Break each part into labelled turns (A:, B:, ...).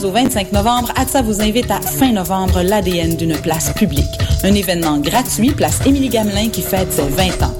A: Du 16 au 25 novembre, ATSA vous invite à fin novembre l'ADN d'une place publique. Un événement gratuit, place Émilie Gamelin qui fête ses 20 ans.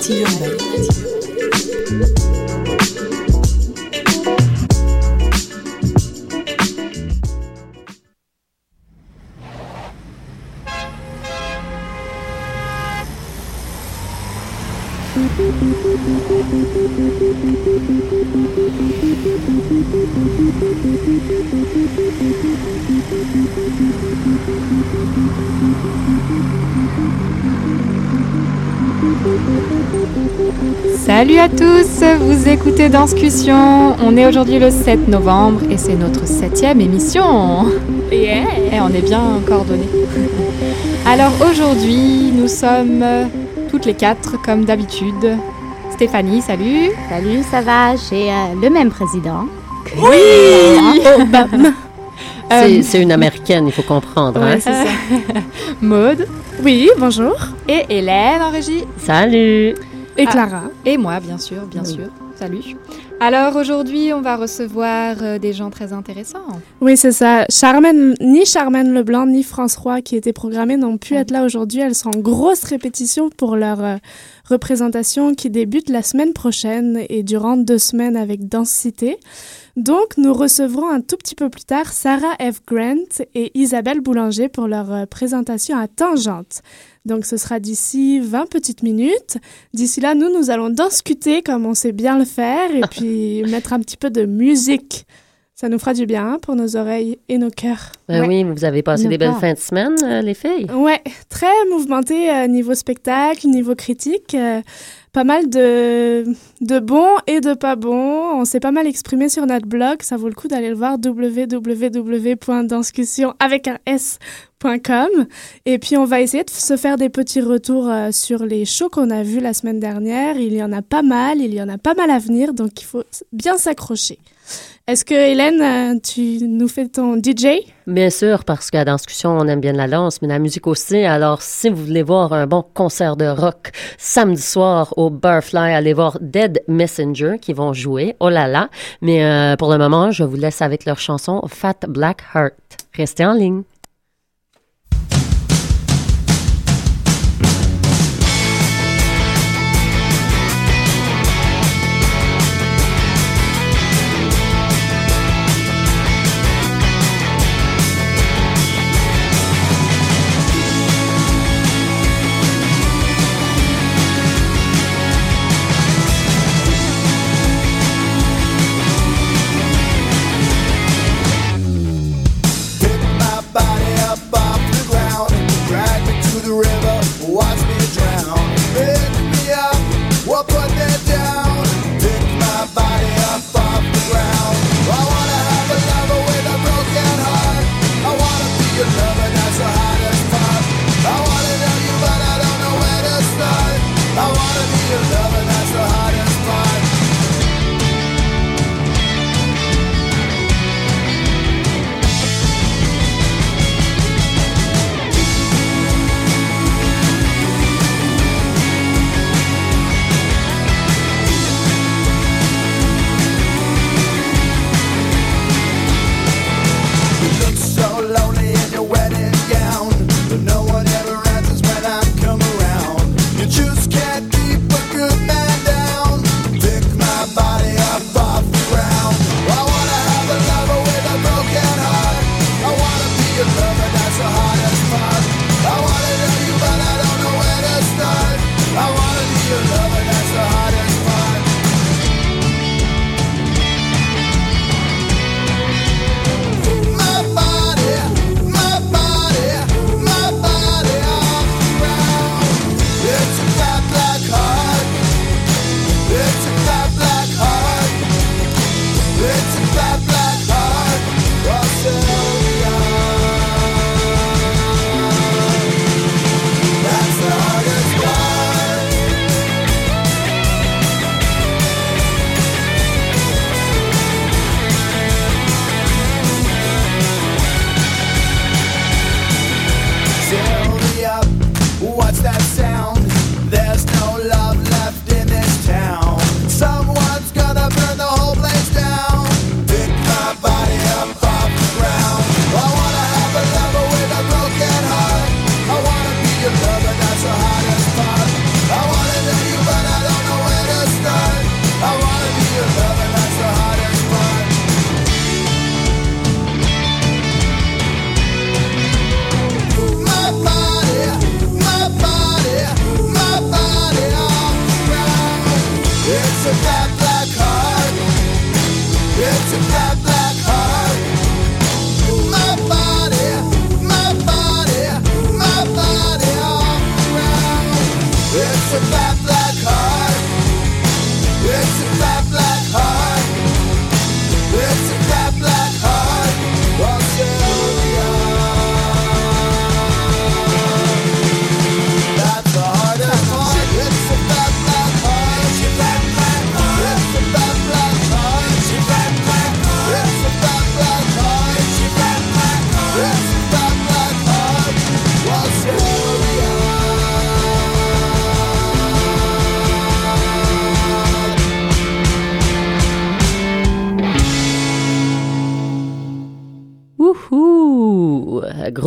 B: Native Urbaine.
C: Tous, vous écoutez Danscussion. On est aujourd'hui le 7 novembre et c'est notre septième émission. Et on est bien coordonnés. Alors aujourd'hui, nous sommes toutes les quatre comme d'habitude. Stéphanie, salut.
D: Salut, ça va? J'ai euh, le même président.
E: C'est c'est une américaine, il faut comprendre. hein.
C: Ouais, c'est ça. Maude.
F: Oui, bonjour.
C: Et Hélène en régie.
E: Salut!
F: Et
C: Ah.
F: Clara.
C: Et moi, bien sûr, bien sûr. Salut. Alors aujourd'hui, on va recevoir euh, des gens très intéressants.
F: Oui, c'est ça. Charmaine, ni Charmaine Leblanc ni France Roy qui étaient programmées n'ont pu être là aujourd'hui. Elles sont en grosse répétition pour leur euh, représentation qui débute la semaine prochaine et durant deux semaines avec Densité. Donc, nous recevrons un tout petit peu plus tard Sarah F. Grant et Isabelle Boulanger pour leur euh, présentation à Tangente. Donc, ce sera d'ici 20 petites minutes. D'ici là, nous, nous allons discuter comme on sait bien le faire et puis mettre un petit peu de musique. Ça nous fera du bien hein, pour nos oreilles et nos cœurs.
E: Ben
F: Ouais.
E: oui, vous avez passé
C: Nos
E: des belles fins de semaine, euh, les filles?
F: Ouais, très mouvementé euh, niveau spectacle, niveau critique. euh, pas mal de, bons et de pas bons. On s'est pas mal exprimé sur notre blog. Ça vaut le coup d'aller le voir www.danscussion avec un s.com. Et puis, on va essayer de se faire des petits retours euh, sur les shows qu'on a vus la semaine dernière. Il y en a pas mal, il y en a pas mal à venir, donc il faut bien s'accrocher. Est-ce que, Hélène, euh, tu nous fais ton DJ?
E: Bien sûr, parce qu'à discussion, on aime bien la danse, mais la musique aussi. Alors, si vous voulez voir un bon concert de rock samedi soir au Barfly, allez voir Dead Messenger qui vont jouer. Oh là là. Mais euh, pour le moment, je vous laisse avec leur chanson Fat Black Heart. Restez en ligne.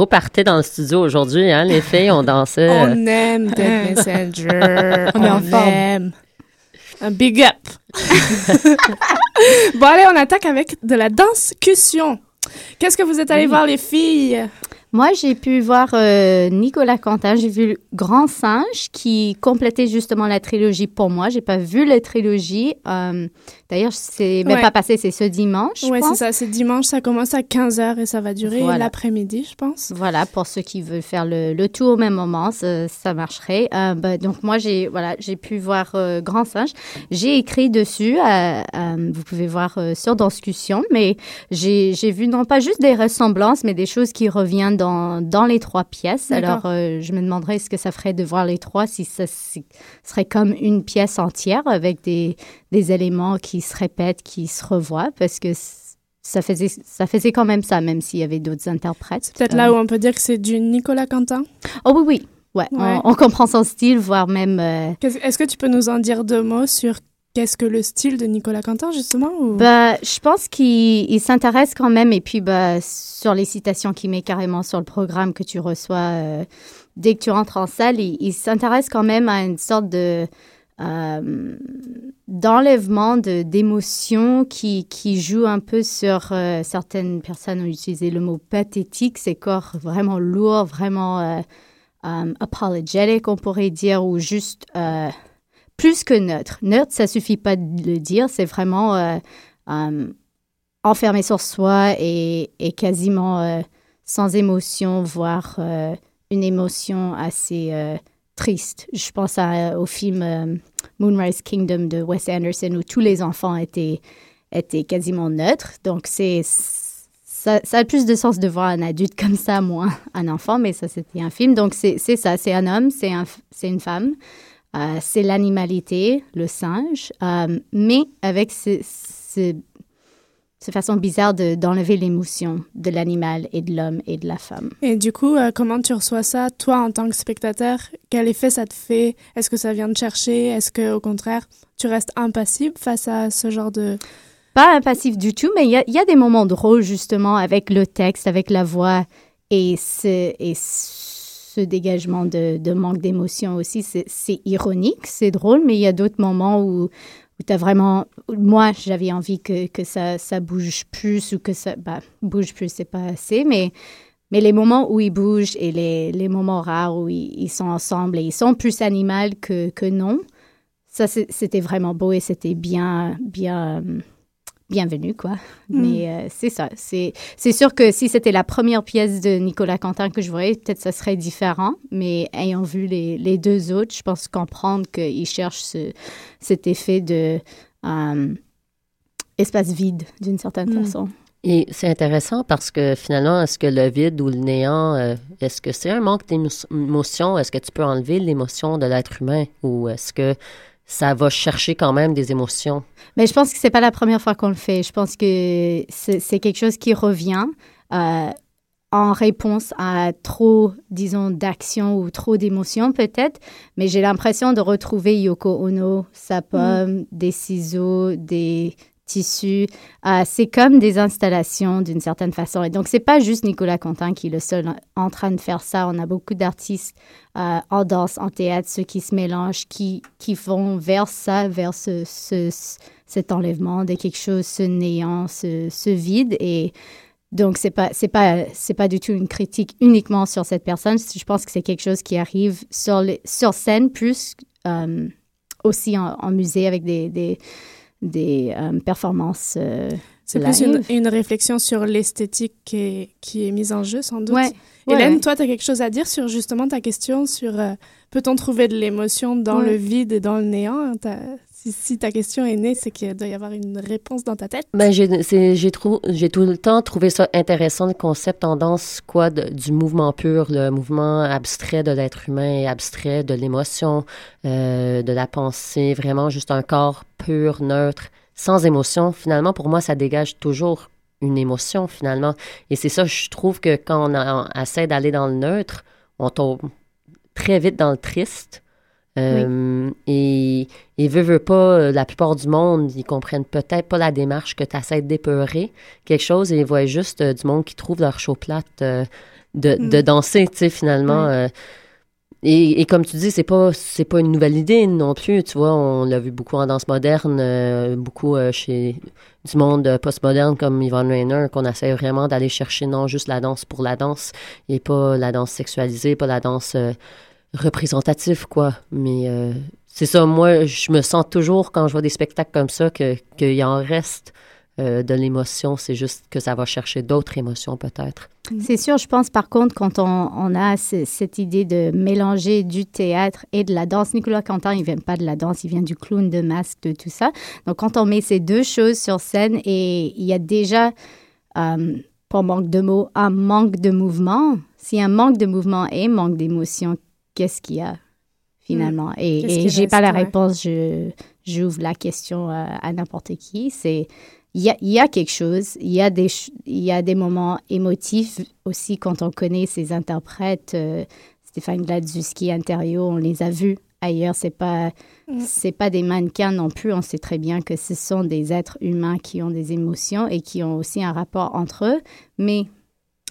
E: Gros party dans le studio aujourd'hui, hein, les filles, on dansait.
F: On aime Dead Messenger.
C: On est en forme.
F: aime. Un big up. bon, allez, on attaque avec de la danscussion. Qu'est-ce que vous êtes allés voir, les filles?
D: Moi, j'ai pu voir euh, Nicolas Quentin. J'ai vu Grand Singe qui complétait justement la trilogie pour moi. J'ai pas vu la trilogie. Euh, D'ailleurs, c'est même
F: Ouais.
D: pas passé, c'est ce dimanche.
F: Ouais, c'est ça. C'est dimanche, ça commence à 15h et ça va durer
D: Voilà.
F: l'après-midi, je pense.
D: Voilà, pour ceux qui veulent faire le, le tour au même moment, ça, ça marcherait. Euh, bah, donc moi, j'ai voilà, pu voir euh, Grand Singe. J'ai écrit dessus, vous pouvez voir sur Danscussion, mais j'ai j'ai vu non pas juste des ressemblances, mais des choses qui reviennent dans, dans les trois pièces. Alors, euh, je me demanderais ce que ça ferait de voir les trois, si ça si- serait comme une pièce entière avec des, des éléments qui se répètent, qui se revoient, parce que ça faisait, ça faisait quand même ça, même s'il y avait d'autres interprètes.
F: Peut-être
D: Euh,
F: là où on peut dire que c'est du Nicolas Quentin?
D: Oh oui, oui. Ouais,
F: Ouais.
D: On, on comprend son style, voire même... euh,
F: Est-ce que tu peux nous en dire deux mots sur qu'est-ce que le style de Nicolas Quentin, justement?
D: Bah, je pense qu'il il s'intéresse quand même, et puis bah, sur les citations qu'il met carrément sur le programme que tu reçois euh, dès que tu rentres en salle, il, s'intéresse quand même à une sorte euh, d'enlèvement de- d'émotions qui, qui joue un peu sur euh, certaines personnes ont utilisé le mot pathétique, c'est corps vraiment lourd, vraiment apologetic, on pourrait dire, ou juste plus que neutre. Neutre, ça suffit pas de le dire, c'est vraiment euh, euh, enfermé sur soi et, quasiment euh, sans émotion, voire une émotion assez triste. Je pense au film Moonrise Kingdom de Wes Anderson où tous les enfants étaient, étaient quasiment neutres. Donc, c'est ça, a plus de sens de voir un adulte comme ça, moins un enfant, mais ça, c'était un film. Donc, c'est ça, c'est un homme, c'est un, une femme. Euh, c'est l'animalité, le singe, euh, mais avec ce, ce- cette façon bizarre de- d'enlever l'émotion de l'animal et de l'homme et de la femme.
F: Et du coup, euh, comment tu reçois ça, toi, en tant que spectateur? Quel effet ça te fait? Est-ce que ça vient te chercher? Est-ce que, au contraire, tu restes impassible face à ce genre de...
D: Pas un passif du tout, mais il y a, il y a des moments drôles justement avec le texte, avec la voix et ce, et ce dégagement de, manque d'émotion aussi. C'est ironique, c'est drôle, mais il y a d'autres moments où, où tu as vraiment... Moi, j'avais envie que, que ça, ça bouge plus ou que ça... Bah, bouge plus, c'est pas assez, mais... Mais les moments où ils bougent et les, les moments rares où ils, sont ensemble et ils sont plus animaux que, que non, ça, c'était vraiment beau et c'était bien, bien, bienvenue, quoi.
F: Mm.
D: Mais euh, c'est ça. C'est c'est sûr que si c'était la première pièce de Nicolas Quentin que je voyais, peut-être ça serait différent. Mais ayant vu les, les deux autres, je pense comprendre qu'il cherche ce, cet effet de euh, espace vide, d'une certaine
F: Mm.
D: façon.
E: Et c'est intéressant parce que finalement, est-ce que le vide ou le néant, euh, est-ce que c'est un manque d'émotion? Est-ce que tu peux enlever l'émotion de l'être humain? Ou est-ce que ça va chercher quand même des émotions?
D: Mais je pense que c'est pas la première fois qu'on le fait. Je pense que c'est quelque chose qui revient euh, en réponse à trop, disons, d'action ou trop d'émotions peut-être. Mais j'ai l'impression de retrouver Yoko Ono, sa pomme, des ciseaux, des tissus. Euh, c'est comme des installations d'une certaine façon. Et donc, c'est pas juste Nicolas Quentin qui est le seul en, train de faire ça. On a beaucoup d'artistes euh, en danse, en théâtre, ceux qui se mélangent, qui, qui vont vers ça, vers ce, ce- ce- cet enlèvement de quelque chose, ce néant, ce, vide. Et donc, c'est pas, pas, pas du tout une critique uniquement sur cette personne. Je pense que c'est quelque chose qui arrive sur, sur scène plus euh, aussi en, musée avec des, des euh, performances. euh,
F: C'est plus une, réflexion sur l'esthétique qui est, qui est mise en jeu, sans doute.
D: Ouais. Ouais,
F: Hélène,
D: ouais.
F: toi, tu as quelque chose à dire sur justement ta question sur euh, peut-on trouver de l'émotion dans le vide et dans le néant? Si, ta question est née, c'est qu'il doit y avoir une réponse dans ta tête.
E: Ben, j'ai tout le temps trouvé ça intéressant, le concept en danse, quoi, du mouvement pur, le mouvement abstrait de l'être humain, abstrait de l'émotion, euh, de la pensée, vraiment juste un corps pur, neutre, sans émotion. Finalement, pour moi, ça dégage toujours une émotion, finalement. Et c'est ça, je trouve que quand on essaie d'aller dans le neutre, on tombe très vite dans le triste. Euh, Et, et veut, veut pas, euh, la plupart du monde, ils comprennent peut-être pas la démarche que tu essaies d'épeurer quelque chose et ils voient juste euh, du monde qui trouve leur show plate euh, de, de
G: Mm.
E: danser, tu sais, finalement. et, et comme tu dis, c'est pas c'est pas une nouvelle idée non plus. Tu vois, on l'a vu beaucoup en danse moderne, euh, beaucoup euh, chez du monde postmoderne comme Yvonne Rainer, qu'on essaie vraiment d'aller chercher non juste la danse pour la danse et pas la danse sexualisée, pas la danse euh, représentative, quoi. Mais euh, c'est ça, moi, je me sens toujours quand je vois des spectacles comme ça que qu'il en reste euh, de l'émotion. C'est juste que ça va chercher d'autres émotions peut-être.
D: C'est sûr, je pense par contre, quand on, a ce- cette idée de mélanger du théâtre et de la danse, Nicolas Quentin, il vient pas de la danse, il vient du clown, de masque, de tout ça. Donc quand on met ces deux choses sur scène et il y a déjà, euh, pour manque de mots, un manque de mouvement, si un manque de mouvement et manque d'émotion, qu'est-ce qu'il y a finalement
F: Mm.
D: Et, et j'ai pas la réponse, je j'ouvre la question à, à n'importe qui. C'est il y a, il y a quelque chose, il y a des, y a des moments émotifs aussi quand on connaît ces interprètes, euh, Stéphane Gladzuski, Interio, on les a vus ailleurs, c'est pas,
F: Mm.
D: c'est pas des mannequins non plus, on sait très bien que ce sont des êtres humains qui ont des émotions et qui ont aussi un rapport entre eux, mais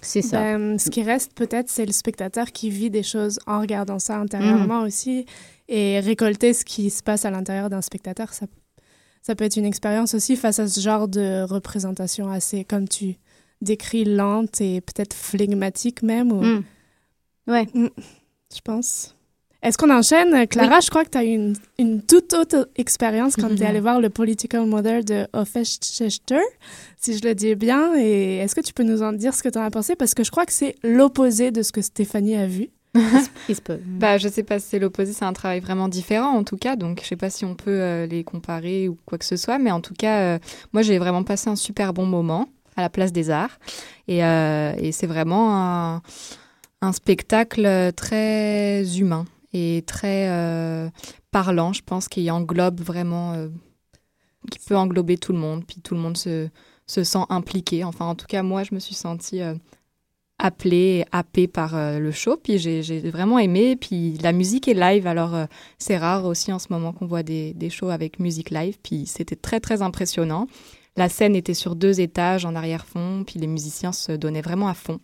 D: c'est ça.
F: Ben, ce qui reste peut-être, c'est le spectateur qui vit des choses en regardant ça intérieurement
D: Mm.
F: aussi. Et récolter ce qui se passe à l'intérieur d'un spectateur, ça, ça peut être une expérience aussi face à ce genre de représentation assez, comme tu décris, lente et peut-être flegmatique même. Ou...
D: Mm. Ouais.
F: Mm, je pense. Est-ce qu'on enchaîne? Clara, je crois que tu as eu une, une toute autre expérience quand tu es allée voir le Political Mother de Hofchester, si je le dis bien. Et est-ce que tu peux nous en dire ce que tu en as pensé? Parce que je crois que c'est l'opposé de ce que Stéphanie a vu.
D: Il se peut.
C: Bah, je sais pas si c'est l'opposé, c'est un travail vraiment différent en tout cas, donc je sais pas si on peut euh, les comparer ou quoi que ce soit, mais en tout cas, euh, moi j'ai vraiment passé un super bon moment à la place des arts et, euh, et c'est vraiment un, un spectacle très humain et très euh, parlant, je pense, qui englobe vraiment, euh, qui peut englober tout le monde, puis tout le monde se, se sent impliqué. Enfin, en tout cas, moi je me suis sentie euh, appelée, happée par euh, le show. Puis j'ai j'ai vraiment aimé. Puis la musique est live, alors euh, c'est rare aussi en ce moment qu'on voit des, des shows avec musique live. Puis c'était très très impressionnant. La scène était sur deux étages en arrière-fond, puis les musiciens se donnaient vraiment à fond.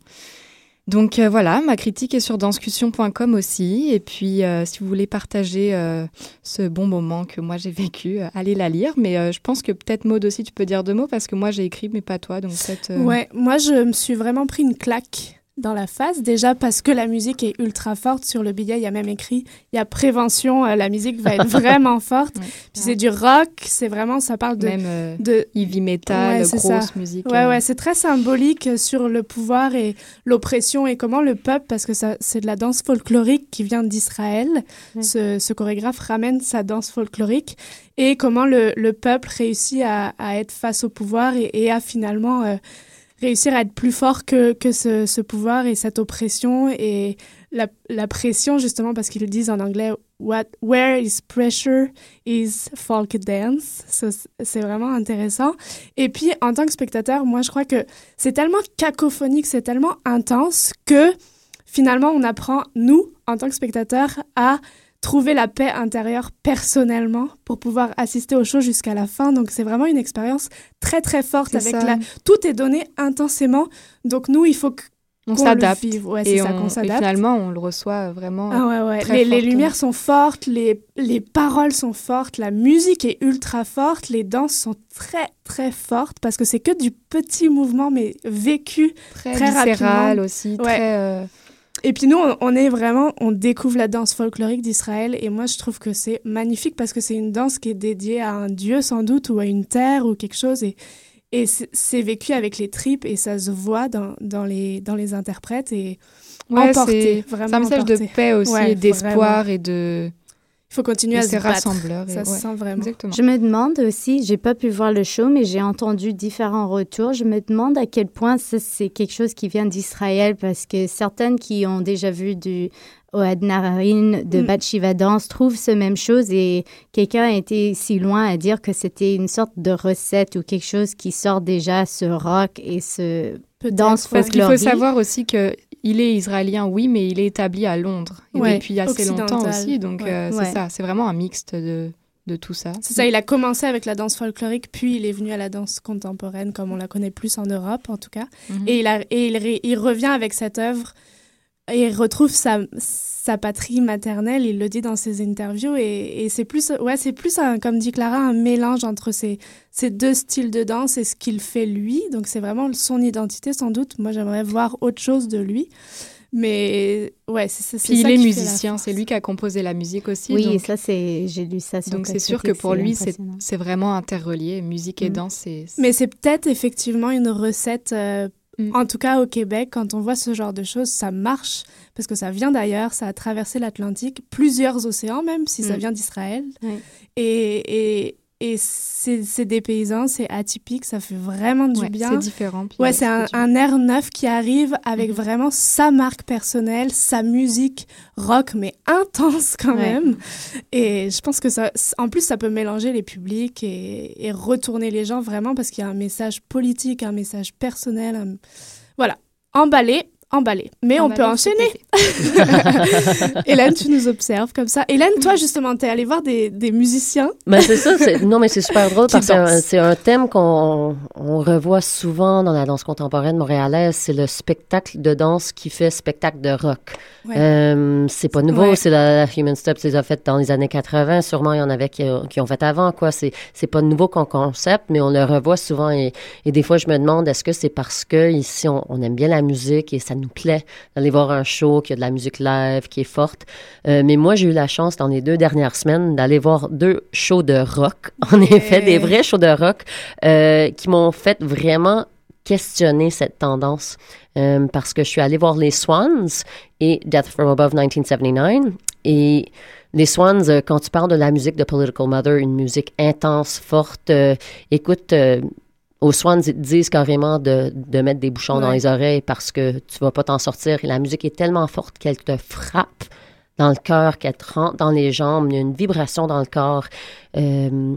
C: Donc euh, voilà, ma critique est sur danscussion.com aussi. Et puis euh, si vous voulez partager euh, ce bon moment que moi j'ai vécu, allez la lire. Mais je pense que peut-être Maud aussi tu peux dire deux mots parce que moi j'ai écrit mais pas toi. Donc peut-être.
F: Ouais, moi je me suis vraiment pris une claque dans la face. Déjà parce que la musique est ultra forte. Sur le billet, il y a même écrit il y a prévention, euh, la musique va être vraiment forte.
C: Ouais.
F: Puis c'est du rock, c'est vraiment, ça parle de.
C: Même euh,
F: de
C: heavy metal,
F: Ouais,
C: grosse
F: ça.
C: musique.
F: Ouais,
C: euh,
F: ouais, c'est très symbolique sur le pouvoir et l'oppression et comment le peuple, parce que ça, c'est de la danse folklorique qui vient d'Israël. Ce, ce chorégraphe ramène sa danse folklorique et comment le, le peuple réussit à, à être face au pouvoir et, et à finalement euh, réussir à être plus fort que, que ce, pouvoir et cette oppression et la, la pression, justement, parce qu'ils disent en anglais, What, Where is pressure is folk dance. C'est vraiment intéressant. Et puis, en tant que spectateur, moi, je crois que c'est tellement cacophonique, c'est tellement intense que finalement, on apprend, nous, en tant que spectateurs, à trouver la paix intérieure personnellement pour pouvoir assister au show jusqu'à la fin. Donc, c'est vraiment une expérience très, très forte avec
C: ça.
F: la... Tout est donné intensément. Donc, nous, il faut que
C: on s'adapte.
F: Ouais,
C: et, et finalement, on le reçoit vraiment.
F: Ah ouais, ouais.
C: très
F: Les, les lumières sont fortes, les, les paroles sont fortes, la musique est ultra forte, les danses sont très, très fortes parce que c'est que du petit mouvement, mais vécu
C: très,
F: très
C: viscéral
F: rapidement.
C: aussi. Très, euh,
F: Et puis nous, on, on est vraiment, on découvre la danse folklorique d'Israël. Et moi, je trouve que c'est magnifique parce que c'est une danse qui est dédiée à un dieu sans doute ou à une terre ou quelque chose. Et, et c'est vécu avec les tripes et ça se voit dans, dans, les, dans les interprètes. Et
C: Ouais,
F: emporté, vraiment
C: c'est un message de paix aussi
F: Ouais,
C: et d'espoir et de.
F: Il faut continuer
C: et
F: à se
C: c'est
F: battre.
C: rassembleur. et-
F: Ça se sent vraiment.
C: Exactement.
D: Je me demande aussi, j'ai pas pu voir le show, mais j'ai entendu différents retours. Je me demande à quel point c'est quelque chose qui vient d'Israël, parce que certaines qui ont déjà vu du Oad de
F: Mm.
D: Bathsheba Dance trouvent ce même chose et quelqu'un a été si loin à dire que c'était une sorte de recette ou quelque chose qui sort déjà ce rock et ce danse.
C: Parce qu'il faut savoir aussi que il est israélien, oui, mais il est établi à Londres et
F: Ouais,
C: depuis assez longtemps aussi. Donc
F: Ouais.
C: euh,
D: Ouais.
C: c'est ça, c'est vraiment un mixte de, de tout ça.
F: C'est ça, il a commencé avec la danse folklorique, puis il est venu à la danse contemporaine, comme on la connaît plus en Europe en tout cas.
C: Mhm.
F: Et, il, a, et il, il revient avec cette œuvre et il retrouve sa, sa patrie maternelle, il le dit dans ses interviews. Et, et c'est plus, ouais, c'est plus un, comme dit Clara, un mélange entre ces, ces deux styles de danse et ce qu'il fait lui. Donc c'est vraiment son identité sans doute. Moi j'aimerais voir autre chose de lui. Mais ouais, c'est
C: Puis il
F: ça
C: est musicien, c'est lui qui a composé la musique aussi.
D: Oui,
C: donc
D: ça c'est, j'ai lu ça sur
C: donc c'est sûr que pour
D: c'est
C: lui, c'est vraiment interrelié. Musique et
D: Mm.
C: danse, c'est. c'est-
F: Mais c'est peut-être effectivement une recette, euh,
C: Mm.
F: en tout cas au Québec, quand on voit ce genre de choses, ça marche parce que ça vient d'ailleurs, ça a traversé l'Atlantique, plusieurs océans même, si ça
D: Mm.
F: vient d'Israël.
D: Ouais.
F: Et, et, et c'est c'est des paysans, c'est atypique, ça fait vraiment du
C: ouais,
F: bien.
C: c'est différent. puis,
F: Ouais, c'est un, air neuf qui arrive avec
C: Mhm.
F: vraiment sa marque personnelle, sa musique rock, mais intense quand
D: Ouais.
F: même. Et je pense que ça, en plus, ça peut mélanger les publics et, et retourner les gens vraiment parce qu'il y a un message politique, un message personnel. un- Voilà, emballé, emballé. Mais on peut enchaîner. Hélène, tu nous observes comme ça. Hélène, toi, justement, t'es allée voir des, des musiciens.
E: Ben c'est ça, c'est- non mais c'est super drôle parce que c'est un- c'est thème qu'on on revoit souvent dans la danse contemporaine montréalaise, c'est le spectacle de danse qui fait spectacle de rock.
F: Ouais.
E: Euh, c'est pas nouveau,
F: Ouais.
E: c'est la, la Human Steps les a fait dans les années 80, sûrement il y en avait qui, qui ont fait avant quoi, c'est c'est pas nouveau comme concept mais on le revoit souvent et, et des fois je me demande est-ce que c'est parce que ici on, on aime bien la musique et ça nous plaît d'aller voir un show qui a de la musique live qui est forte. Euh, mais moi j'ai eu la chance dans les deux dernières semaines d'aller voir deux shows de rock. En effet, des vrais shows de rock euh, qui m'ont fait vraiment questionner cette tendance euh, parce que je suis allée voir les Swans et Death from Above 1979 et les Swans, quand tu parles de la musique de Political Mother, une musique intense, forte, écoute, aux Swans, ils te disent carrément de, de mettre des bouchons dans les oreilles parce que tu vas pas t'en sortir. Et la musique est tellement forte qu'elle te frappe dans le cœur, qu'elle te rentre dans les jambes. Il y a une vibration dans le corps euh,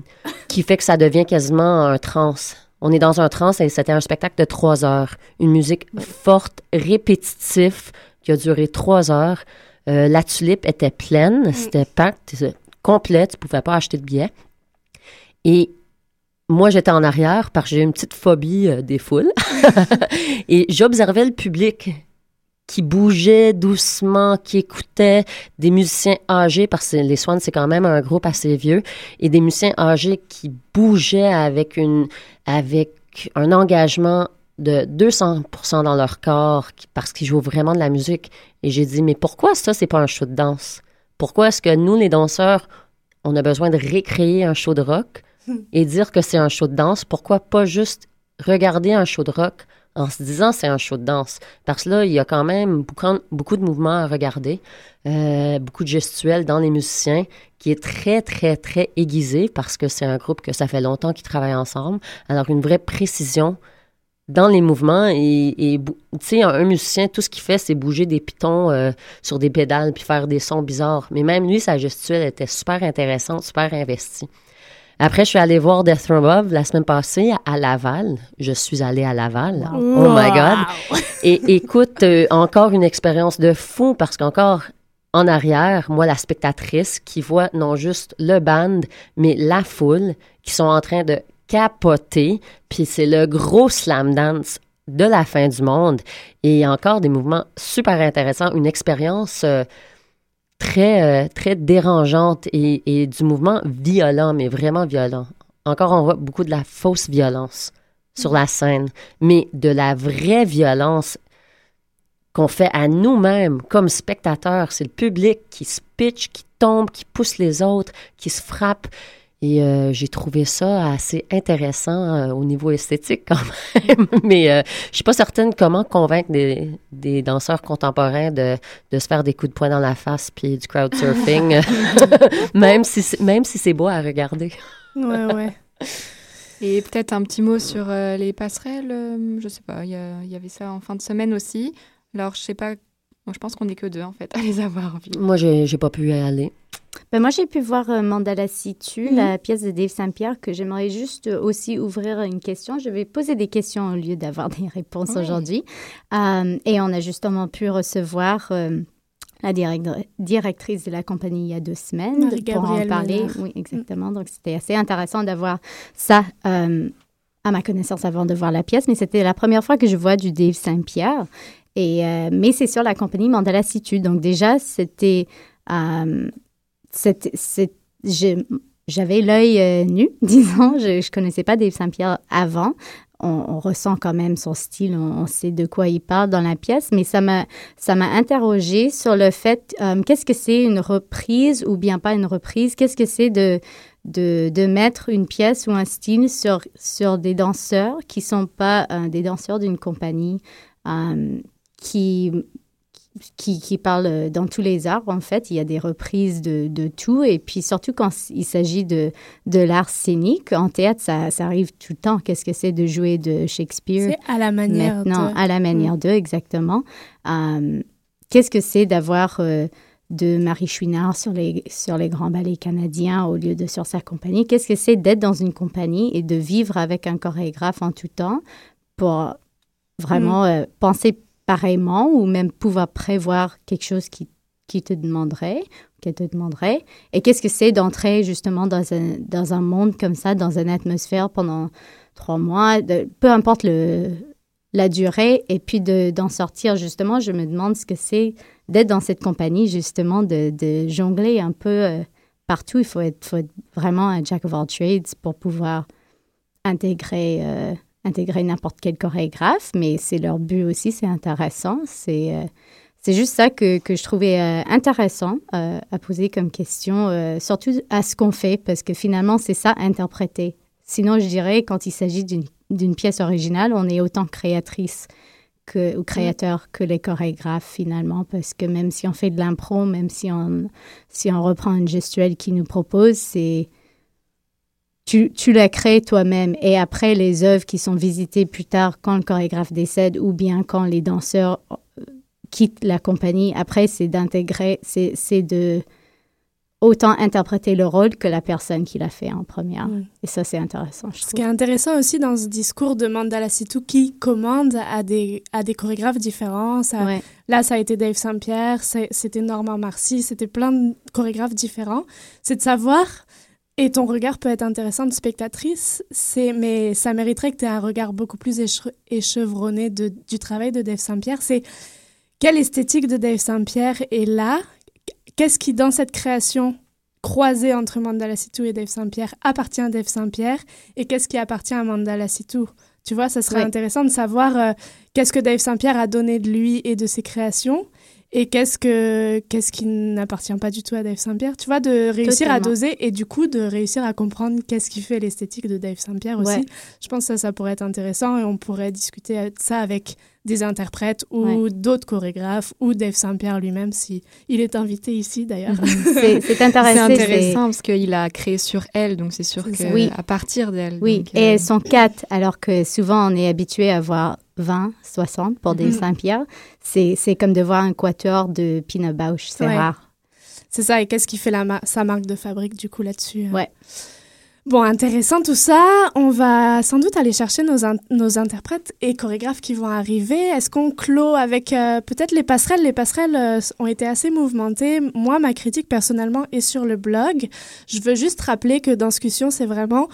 E: qui fait que ça devient quasiment un trance. On est dans un trance et c'était un spectacle de trois heures. Une musique forte, répétitive, qui a duré trois heures. Euh, la tulipe était pleine, c'était pacte, complet, tu pouvais pas acheter de billets. Et moi, j'étais en arrière parce que j'ai une petite phobie euh, des foules. et j'observais le public qui bougeait doucement, qui écoutait des musiciens âgés, parce que les Swans, c'est quand même un groupe assez vieux, et des musiciens âgés qui bougeaient avec, un engagement de 200% dans leur corps parce qu'ils jouent vraiment de la musique. Et j'ai dit, mais pourquoi ça, c'est pas un show de danse? Pourquoi est-ce que nous, les danseurs, on a besoin de récréer un show de rock? Et dire que c'est un show de danse? Pourquoi pas juste regarder un show de rock en se disant c'est un show de danse? Parce que là, il y a quand même beaucoup, de mouvements à regarder, euh, beaucoup de gestuels dans les musiciens qui est très, très, très aiguisé parce que c'est un groupe que ça fait longtemps qu'ils travaillent ensemble. Alors, une vraie précision dans les mouvements et, tu sais, un, un musicien, tout ce qu'il fait, c'est bouger des pitons euh, sur des pédales puis faire des sons bizarres. Mais même lui, sa gestuelle était super intéressante, super investie. Après, je suis allée voir Death Above la semaine passée à Laval. Je suis allée à Laval. Oh my God! Et écoute, euh, encore une expérience de fou parce qu'encore en arrière, moi, la spectatrice qui voit non juste le band, mais la foule qui sont en train de capoter. Puis c'est le gros slam dance de la fin du monde. Et encore des mouvements super intéressants, une expérience euh, très, euh, très dérangeante et, du mouvement violent, mais vraiment violent. Encore, on voit beaucoup de la fausse violence sur la scène, mais de la vraie violence qu'on fait à nous-mêmes comme spectateurs. C'est le public qui se pitch, qui tombe, qui pousse les autres, qui se frappe. Et euh, j'ai trouvé ça assez intéressant euh, au niveau esthétique quand même. Mais euh, je suis pas certaine comment convaincre des, des danseurs contemporains de, de se faire des coups de poing dans la face puis du crowd surfing, même si c'est- même si c'est beau à regarder.
F: Ouais, ouais.
C: Et peut-être un petit mot sur euh, les passerelles. euh, je sais pas, il y, avait ça en fin de semaine aussi. Alors, je sais pas. moi, je pense qu'on est que deux en fait à les avoir vus.
E: Moi, j'ai j'ai pas pu y aller.
D: Ben, moi, j'ai pu voir euh, Mandala Situ,
C: Mhm.
D: la pièce de Dave Saint-Pierre, que j'aimerais juste euh, aussi ouvrir une question. Je vais poser des questions au lieu d'avoir des réponses
C: Oui.
D: aujourd'hui. Euh, et on a justement pu recevoir la direct- directrice de la compagnie il y a deux semaines pour en parler.
F: Ménard.
D: Oui, exactement. Donc, c'était assez intéressant d'avoir ça à ma connaissance avant de voir la pièce. Mais c'était la première fois que je vois du Dave Saint-Pierre. Et, mais c'est sur la compagnie Mandala Situ. Donc, déjà, c'était. Je- j'avais l'œil euh, nu, disons. Je ne connaissais pas Dave Saint-Pierre avant. On, ressent quand même son style, on, sait de quoi il parle dans la pièce, mais ça m'a ça m'a interrogé sur le fait euh, qu'est-ce que c'est une reprise ou bien pas une reprise, qu'est-ce que c'est de, de, mettre une pièce ou un style sur, sur des danseurs qui sont pas euh, des danseurs d'une compagnie qui qui, qui parle euh, dans tous les arts, en fait. Il y a des reprises de, de tout. Et puis, surtout quand il s'agit de, de l'art scénique, en théâtre, ça, ça arrive tout le temps. Qu'est-ce que c'est de jouer de Shakespeare
F: C'est à la manière
D: maintenant,
F: de-
D: à la manière d'eux, exactement. Euh, Qu'est-ce que c'est d'avoir euh, de Marie Chouinard sur les, sur les grands ballets canadiens au lieu de sur sa compagnie? Qu'est-ce que c'est d'être dans une compagnie et de vivre avec un chorégraphe en tout temps pour vraiment euh, penser pareillement ou même pouvoir prévoir quelque chose qui, qui te demanderait, qu'elle te demanderait. Et qu'est-ce que c'est d'entrer justement dans un, dans un monde comme ça, dans une atmosphère pendant trois mois, peu importe le, la durée, et puis de- d'en sortir justement, je me demande ce que c'est d'être dans cette compagnie, justement, de, de jongler un peu euh, partout. Il faut être, faut être vraiment un jack of all trades pour pouvoir intégrer, euh, intégrer n'importe quel chorégraphe, mais c'est leur but aussi, c'est intéressant. C'est euh, c'est juste ça que, que je trouvais euh, intéressant euh, à poser comme question, surtout à ce qu'on fait, parce que finalement, c'est ça, interpréter. Sinon, je dirais, quand il s'agit d'une d'une pièce originale, on est autant créatrice que, ou créateur que les chorégraphes, finalement, parce que même si on fait de l'impro, même si on, si on reprend une gestuelle qui nous propose, c'est tu, tu la crées toi-même. Et après, les œuvres qui sont visitées plus tard, quand le chorégraphe décède ou bien quand les danseurs euh, quittent la compagnie, après, c'est d'intégrer, c'est c'est de autant interpréter le rôle que la personne qui l'a fait en première. Et ça, c'est intéressant, je
F: Ce
D: trouve.
F: qui est intéressant aussi dans ce discours de Mandala Situ qui commande à des, à des chorégraphes différents. Ça-
D: Ouais.
F: Là, ça a été Dave Saint-Pierre, c'était Normand Marcy, c'était plein de chorégraphes différents. C'est de savoir, et ton regard peut être intéressant de spectatrice, c'est, mais ça mériterait que tu aies un regard beaucoup plus éche- échevronné de- du travail de Dave Saint-Pierre. C'est quelle esthétique de Dave Saint-Pierre est là? Qu'est-ce qui, dans cette création croisée entre Mandala Situ et Dave Saint-Pierre, appartient à Dave Saint-Pierre et qu'est-ce qui appartient à Mandala Situ Tu vois, ça serait intéressant de savoir euh, qu'est-ce que Dave Saint-Pierre a donné de lui et de ses créations et qu'est-ce que qu'est-ce qui n'appartient pas du tout à Dave Saint-Pierre? Tu vois, de réussir à doser et du coup de réussir à comprendre qu'est-ce qui fait l'esthétique de Dave Saint-Pierre aussi.
D: Ouais.
F: Je pense que ça, ça pourrait être intéressant et on pourrait discuter de ça avec des interprètes ou
D: Ouais.
F: d'autres chorégraphes ou Dave Saint-Pierre lui-même si il est invité ici d'ailleurs.
D: C'est c'est intéressant.
C: Intéressant parce qu'il a créé sur elle, donc c'est sûr que.
D: Oui.
C: à partir d'elle.
D: Oui,
C: donc,
D: et
C: euh,
D: elles sont quatre, alors que souvent on est habitué à voir 20, 60 pour des
F: Mhm.
D: Saint-Pierre. C'est c'est comme de voir un quatuor de Pina Bausch, c'est
F: Ouais.
D: rare.
F: C'est ça, et qu'est-ce qui fait la ma- sa marque de fabrique du coup là-dessus euh?
D: Ouais.
F: Bon, intéressant tout ça. On va sans doute aller chercher nos, in- nos interprètes et chorégraphes qui vont arriver. Est-ce qu'on clôt avec euh, peut-être les passerelles? Les passerelles euh, ont été assez mouvementées. Moi, ma critique personnellement est sur le blog. Je veux juste rappeler que dans c'est vraiment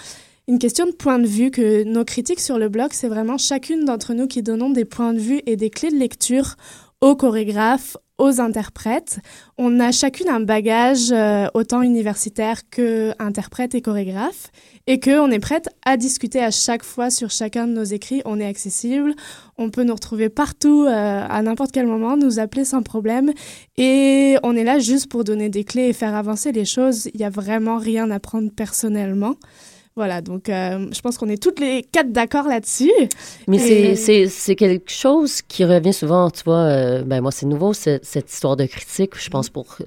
F: une question de point de vue, que nos critiques sur le blog, c'est vraiment chacune d'entre nous qui donnons des points de vue et des clés de lecture aux chorégraphes, aux interprètes. On a chacune un bagage euh, autant universitaire que interprète et chorégraphe et que on est prête à discuter à chaque fois sur chacun de nos écrits. On est accessible, on peut nous retrouver partout euh, à n'importe quel moment, nous appeler sans problème et on est là juste pour donner des clés et faire avancer les choses. Il n'y a vraiment rien à prendre personnellement. Voilà, donc euh, je pense qu'on est toutes les quatre d'accord là-dessus.
E: Mais
F: Et-
E: c'est- quelque chose qui revient souvent, tu vois. euh, ben moi, c'est nouveau, ce- cette histoire de critique. Je pense pour euh,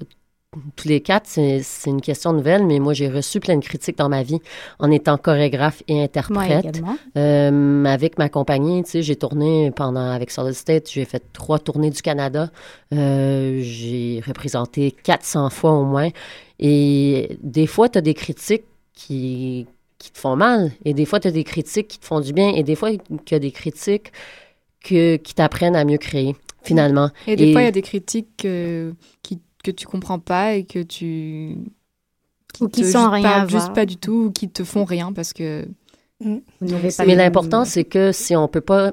E: tous les quatre, c'est une question nouvelle, mais moi, j'ai reçu plein de critiques dans ma vie en étant chorégraphe et interprète. Euh, avec ma compagnie, tu sais, j'ai tourné pendant, avec Solid State, j'ai fait trois tournées du Canada. Euh, j'ai représenté 400 fois au moins. Et des fois, tu as des critiques qui, qui te font mal. Et des fois, tu as des critiques qui te font du bien. Et des fois, il y a des critiques que, qui t'apprennent à mieux créer, finalement.
C: Et des fois, il y a des critiques euh, qui, que tu comprends pas et que tu.
D: Ou qui
C: te
D: sont
C: juste
D: rien
C: pas-
D: à
C: Juste
D: voir.
C: pas du tout, ou qui te font rien parce que.
F: Mm.
D: Pas
E: Mais l'important, c'est que si on peut pas.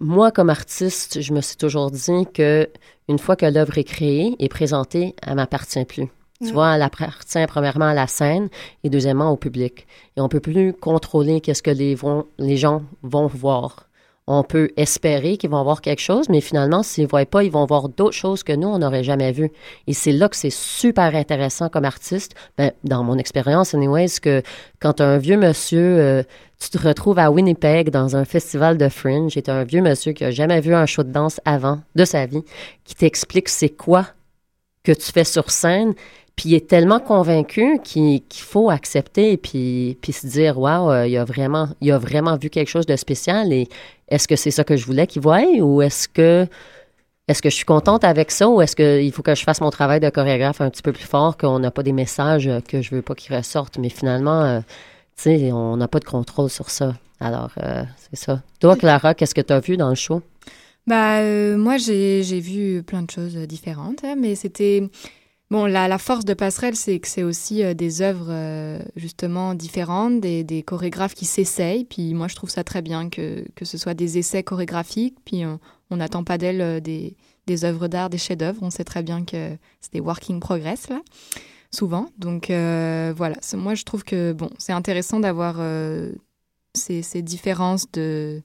E: Moi, comme artiste, je me suis toujours dit que une fois que l'œuvre est créée et présentée, elle m'appartient plus. Tu vois, elle appartient premièrement à la scène et deuxièmement au public. Et on peut plus contrôler qu'est-ce que les, gens vont voir. On peut espérer qu'ils vont voir quelque chose, mais finalement, s'ils ne voient pas, ils vont voir d'autres choses que nous, on n'aurait jamais vues. Et c'est là que c'est super intéressant comme artiste. Ben, dans mon expérience, anyways, que quand un vieux monsieur, euh, tu te retrouves à Winnipeg dans un festival de fringe, et t'as un vieux monsieur qui a jamais vu un show de danse avant de sa vie, qui t'explique c'est quoi que tu fais sur scène, puis il est tellement convaincu qu'il faut accepter puis, puis se dire waouh, il a vraiment il a vraiment vu quelque chose de spécial et est-ce que c'est ça que je voulais qu'il voie ou est-ce que est-ce que je suis contente avec ça ou est-ce qu'il faut que je fasse mon travail de chorégraphe un petit peu plus fort qu'on n'a pas des messages que je veux pas qu'ils ressortent mais finalement euh, tu sais on n'a pas de contrôle sur ça. Alors euh, c'est ça. Toi Clara qu'est-ce que tu as vu dans le show?
C: Bah, euh, moi, j'ai j'ai vu plein de choses différentes, hein, mais c'était. Bon, la, force de Passerelle, c'est que c'est aussi euh, des œuvres euh, justement différentes, des, chorégraphes qui s'essayent. Puis moi, je trouve ça très bien que, que ce soit des essais chorégraphiques. Puis on n'attend pas d'elles euh, des, œuvres d'art, des chefs-d'œuvre. On sait très bien que c'est des work in progress, là, souvent. Donc voilà, moi, je trouve que bon, c'est intéressant d'avoir ces différences de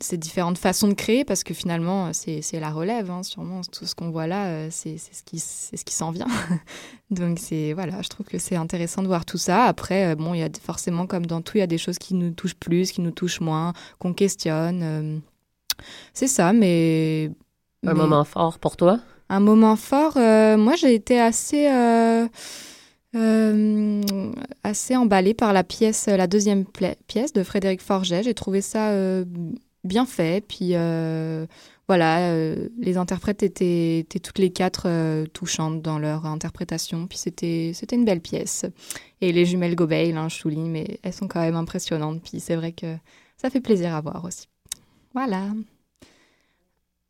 C: ces différentes façons de créer parce que finalement euh, c'est la relève hein, sûrement. Tout ce qu'on voit là euh, c'est ce qui ce qui s'en vient. Donc c'est voilà je trouve que c'est intéressant de voir tout ça. Après euh, bon il y a forcément comme dans tout il y a des choses qui nous touchent plus qui nous touchent moins qu'on questionne c'est ça mais
E: un
C: mais-
E: moment fort pour toi?
C: Un moment fort, euh, moi j'ai été assez, euh, euh, assez emballée par la pièce, la deuxième pièce de Frédéric Forget. J'ai trouvé ça euh, bien fait. Puis euh, voilà, euh, les interprètes étaient, toutes les quatre euh, touchantes dans leur interprétation. Puis c'était c'était une belle pièce. Et les jumelles Gobeil, hein, je souligne, mais elles sont quand même impressionnantes. Puis c'est vrai que ça fait plaisir à voir aussi. Voilà.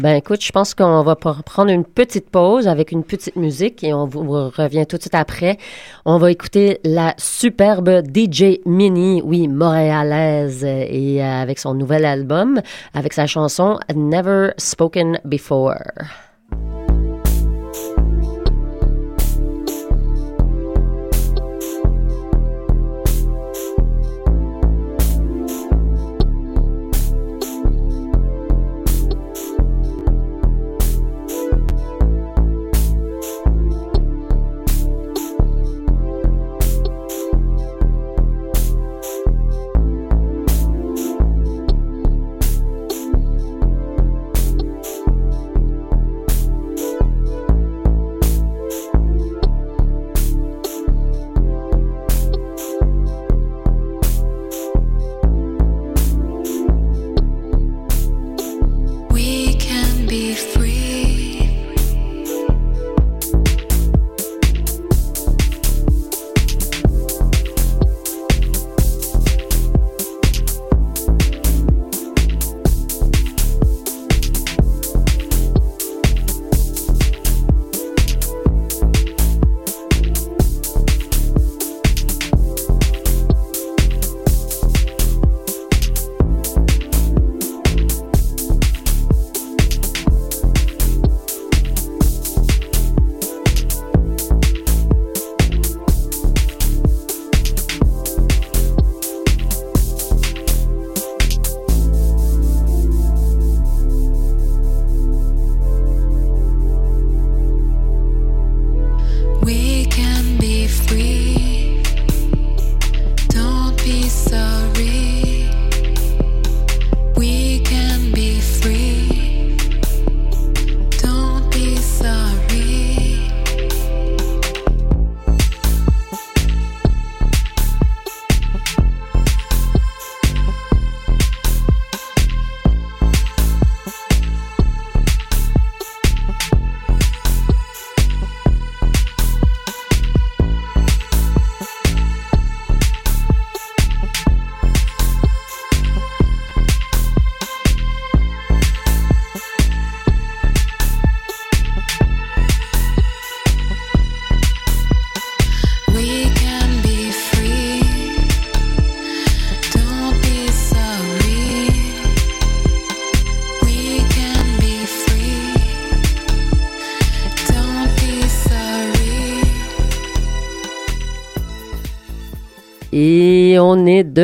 E: Ben écoute, je pense qu'on va pr- prendre une petite pause avec une petite musique et on vous revient tout de suite après. On va écouter la superbe DJ Mini, oui, montréalaise, et euh, avec son nouvel album, avec sa chanson Never Spoken Before.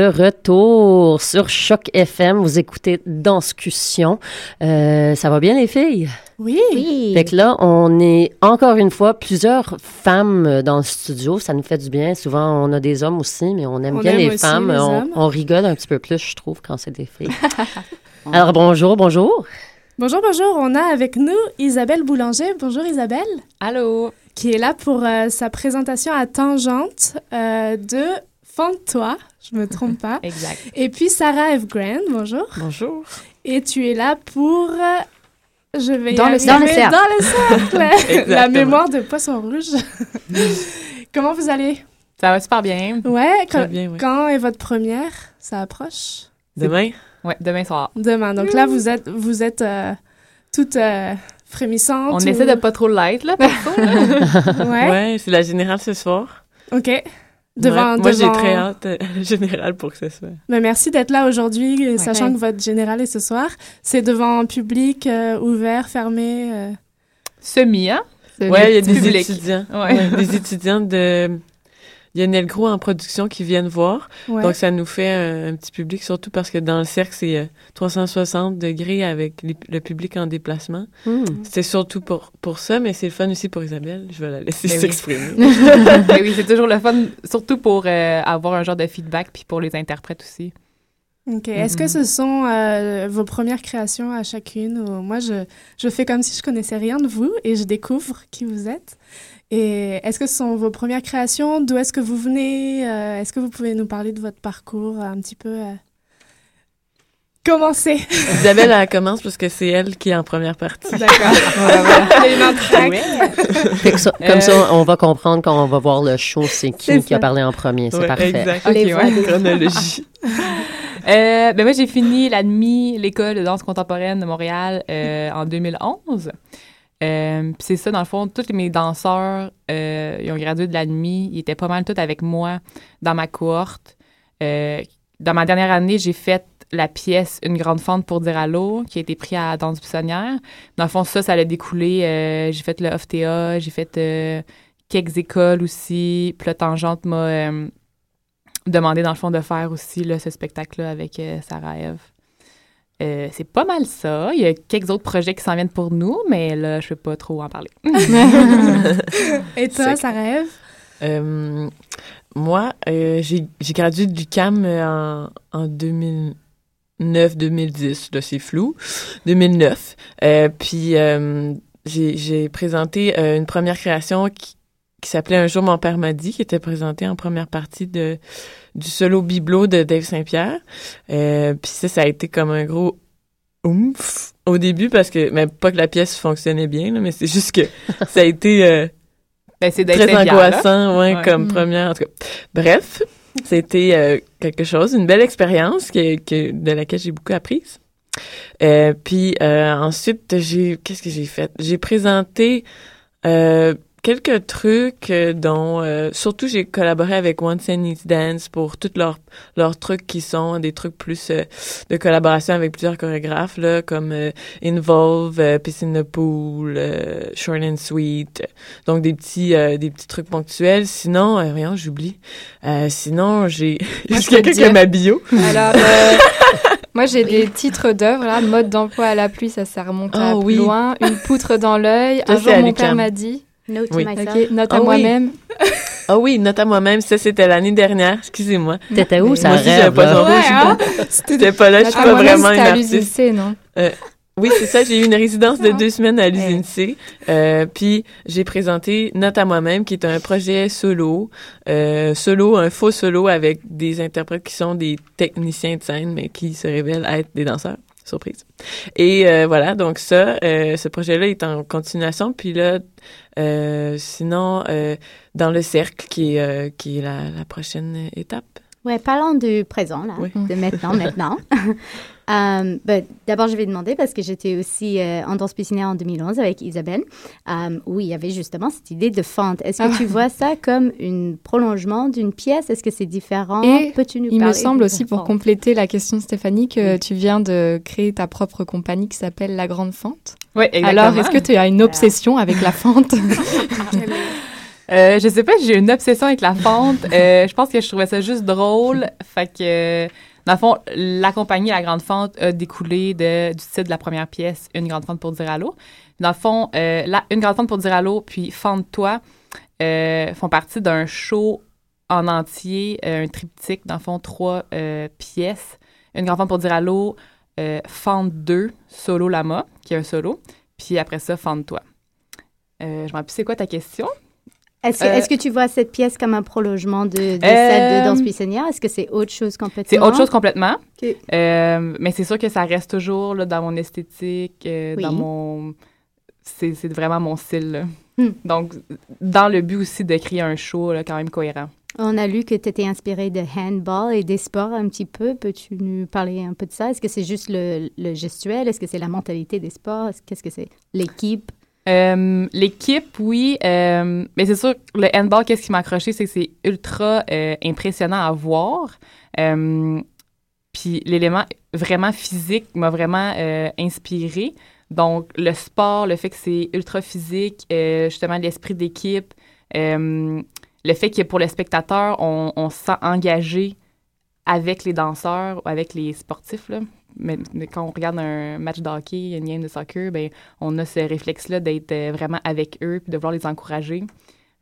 E: De retour sur Choc FM. Vous écoutez Danscussion. Euh, ça va bien, les filles?
F: Oui.
D: Oui.
E: Fait que là, on est encore une fois plusieurs femmes dans le studio. Ça nous fait du bien. Souvent, on a des hommes aussi, mais on aime
F: On
E: bien
F: aime
E: les
F: aussi
E: femmes.
F: les
E: on,
F: hommes.
E: on rigole un petit peu plus, je trouve, quand c'est des filles. Alors, bonjour, bonjour.
F: Bonjour, bonjour. On a avec nous Isabelle Boulanger. Bonjour Isabelle.
G: Allô.
F: Qui est là pour euh, sa présentation à Tangente euh, de Fente-toi. Je me trompe pas.
G: Exact.
F: Et puis Sarah F. Grant. Bonjour.
G: Bonjour.
F: Et tu es là pour. euh, Je vais y
D: Dans le-
F: arriver.
D: dans le cercle.
F: Dans le cercle. La mémoire de Poisson Rouge. Comment vous allez?
G: Ça va super bien.
F: Ouais. Quand,
G: bien, oui.
F: quand est votre première? Ça approche?
G: Demain? Ouais, demain soir.
F: Demain. Donc là, vous êtes, vous êtes euh, toute euh, frémissante.
G: On
F: ou-
G: essaie de pas trop l'être, là, perso. là.
F: Ouais.
H: Ouais, c'est la générale ce soir.
F: OK. Devant,
H: Ouais, Moi, j'ai
F: devant-
H: très hâte euh, générale pour que ce soit.
F: Ben, merci d'être là aujourd'hui, sachant
G: Ouais.
F: que votre général est ce soir. C'est devant un public euh, ouvert, fermé. euh.
G: Semi, hein?
H: Ouais, il y a des
G: Public.
H: étudiants.
G: Ouais.
H: Ouais, des étudiants de. Il y a Nelgro en production qui viennent voir.
F: Ouais.
H: Donc, ça nous fait euh, un petit public, surtout parce que dans le cercle, c'est euh, 360 degrés avec les- le public en déplacement.
E: Hmm.
H: C'était surtout pour, pour ça, mais c'est le fun aussi pour Isabelle. Je vais la laisser
G: Ben oui.
H: s'exprimer.
G: Ben oui, c'est toujours le fun, surtout pour euh, avoir un genre de feedback, puis pour les interprètes aussi.
F: OK. Est-ce que ce sont euh, vos premières créations à chacune? Ou... Moi, je, je fais comme si je connaissais rien de vous et je découvre qui vous êtes. Et est-ce que ce sont vos premières créations? D'où est-ce que vous venez? Euh, est-ce que vous pouvez nous parler de votre parcours un petit peu? euh, Commencez.
H: Isabelle, elle commence parce que c'est elle qui est en première partie.
F: D'accord.
G: Euh,
E: Comme ça, on va comprendre quand on va voir le show, c'est qui qui a parlé en premier. C'est
H: Ouais,
E: parfait.
H: Exact.
G: Ok,
D: Les voix
G: ouais.
H: Chronologie.
G: Euh, ben moi, j'ai fini l'ADMI, l'école de danse contemporaine de Montréal, euh, en 2011. Euh, c'est ça, dans le fond, tous mes danseurs, euh, ils ont gradué de l'ADMI. Ils étaient pas mal tous avec moi dans ma cohorte. Euh, dans ma dernière année, j'ai fait la pièce Une grande fente pour dire allô, qui a été prise à Danse Buissonnière. Dans le fond, ça, ça a découlé. euh, j'ai fait le OFTA, j'ai fait euh, quelques écoles aussi. Puis le Tangente m'a euh, demandé, dans le fond, de faire aussi là, ce spectacle-là avec Sarah Eve. Euh, c'est pas mal ça. Il y a quelques autres projets qui s'en viennent pour nous, mais là, je peux pas trop en parler.
F: Et toi, ça rêve?
H: Euh, moi, euh, j'ai j'ai gradué du CAM en, en 2009-2010, là c'est flou, 2009. Euh, puis euh, j'ai j'ai présenté euh, une première création qui, qui s'appelait Un jour mon père m'a dit, qui était présentée en première partie de du solo bibelot de Dave Saint-Pierre. Euh, puis ça, ça a été comme un gros oomph au début parce que, mais pas que la pièce fonctionnait bien, là, mais c'est juste que ça a été euh,
G: Ben,
H: très angoissant, ouais,
G: Ouais.
H: comme
D: Mm.
H: première. En tout cas, bref, c'était euh, quelque chose, une belle expérience que, que- de laquelle j'ai beaucoup appris. Euh, puis euh, ensuite, j'ai qu'est-ce que j'ai fait? J'ai présenté euh, quelques trucs euh, dont euh, surtout j'ai collaboré avec and Needs Dance pour tous leurs leurs trucs qui sont des trucs plus euh, de collaboration avec plusieurs chorégraphes là comme euh, Involve, euh, Piss in the Pool, euh, Short and Sweet, donc des petits euh, des petits trucs ponctuels. Sinon, voyons, j'oublie. Euh, sinon, j'ai quelqu'un qui a ma bio.
C: Alors, euh, moi j'ai des titres d'œuvres, là, mode d'emploi à la pluie, ça, ça remonte à
H: Oh,
C: plus
H: oui.
C: loin. Une poutre dans l'œil. Un jour,
H: à
C: mon père m'a dit.
D: Note
H: Oui.
C: note à
H: Ah oui.
C: moi-même.
H: Ah oui, note à moi-même, ça c'était l'année dernière, excusez-moi.
E: T'étais où, ça
H: Moi aussi, j'avais pas
F: Ouais,
H: je suis
F: hein?
H: pas- là, je suis
C: à
H: pas vraiment une
C: c'était à
H: artiste.
C: l'USIC, non
H: Oui, c'est ça. J'ai eu une résidence de deux semaines à l'usine C. Euh, puis j'ai présenté Note à moi-même, qui est un projet solo, euh, solo, un faux solo avec des interprètes qui sont des techniciens de scène, mais qui se révèlent être des danseurs. Surprise. Et euh, voilà, donc ça, euh, ce projet-là est en continuation. Puis là, euh, sinon, euh, dans le cercle, qui est, qui est la, la prochaine étape.
D: Ouais, parlons du présent, là,
H: Oui.
D: de maintenant, maintenant. Euh, ben, D'abord, je vais demander, parce que j'étais aussi euh, en danse piscinaire en 2011 avec Isabelle, euh, où il y avait justement cette idée de fente. Est-ce que
C: Ah.
D: tu vois ça comme un prolongement d'une pièce? Est-ce que c'est différent? Peux-tu nous
C: Il me semble aussi, pour compléter la question Stéphanie, que tu viens de créer ta propre compagnie qui s'appelle La Grande Fente.
G: Oui, exactement.
C: Alors, est-ce que tu as une obsession avec la fente?
G: Euh, je sais pas, j'ai une obsession avec la fente. Euh, je pense que je trouvais ça juste drôle. Fait que, dans le fond, la compagnie La Grande Fente a découlé de, du titre de la première pièce, Une Grande Fente pour dire allô. Dans le fond, euh, Une Grande Fente pour dire allô, puis Fente-toi euh, font partie d'un show en entier, euh, un triptyque, dans le fond, trois euh, pièces. Une Grande Fente pour dire allô, Fente 2, Solo Lama, qui est un solo, puis après ça, Fente-toi. Euh, je me rappelle c'est quoi ta question?
D: Est-ce que,
G: Euh,
D: est-ce que tu vois cette pièce comme un prolongement de, de
G: Euh,
D: celle de Danse Buissonnière? Est-ce que c'est autre chose complètement?
G: C'est autre chose complètement. Euh, mais c'est sûr que ça reste toujours là, dans mon esthétique, euh,
D: Oui.
G: dans mon. C'est vraiment mon style. là.
D: Hmm.
G: Donc, dans le but aussi de créer un show là, quand même cohérent.
D: On a lu que tu étais inspiré de handball et des sports un petit peu. Peux-tu nous parler un peu de ça? Est-ce que c'est juste le, le gestuel? Est-ce que c'est la mentalité des sports? Est-ce- Qu'est-ce que c'est? L'équipe?
G: Euh, L'équipe, oui. euh, mais c'est sûr, le handball, qu'est-ce qui m'a accroché, c'est que c'est ultra euh, impressionnant à voir. Puis l'élément vraiment physique m'a vraiment inspiré. Donc, le sport, le fait que c'est ultra physique, justement, l'esprit d'équipe, le fait que pour le spectateur, on, on se sent engagé avec les danseurs, avec les sportifs, là. Mais, mais quand on regarde un match de hockey, une game de soccer, ben, on a ce réflexe-là d'être euh, vraiment avec eux puis de vouloir les encourager.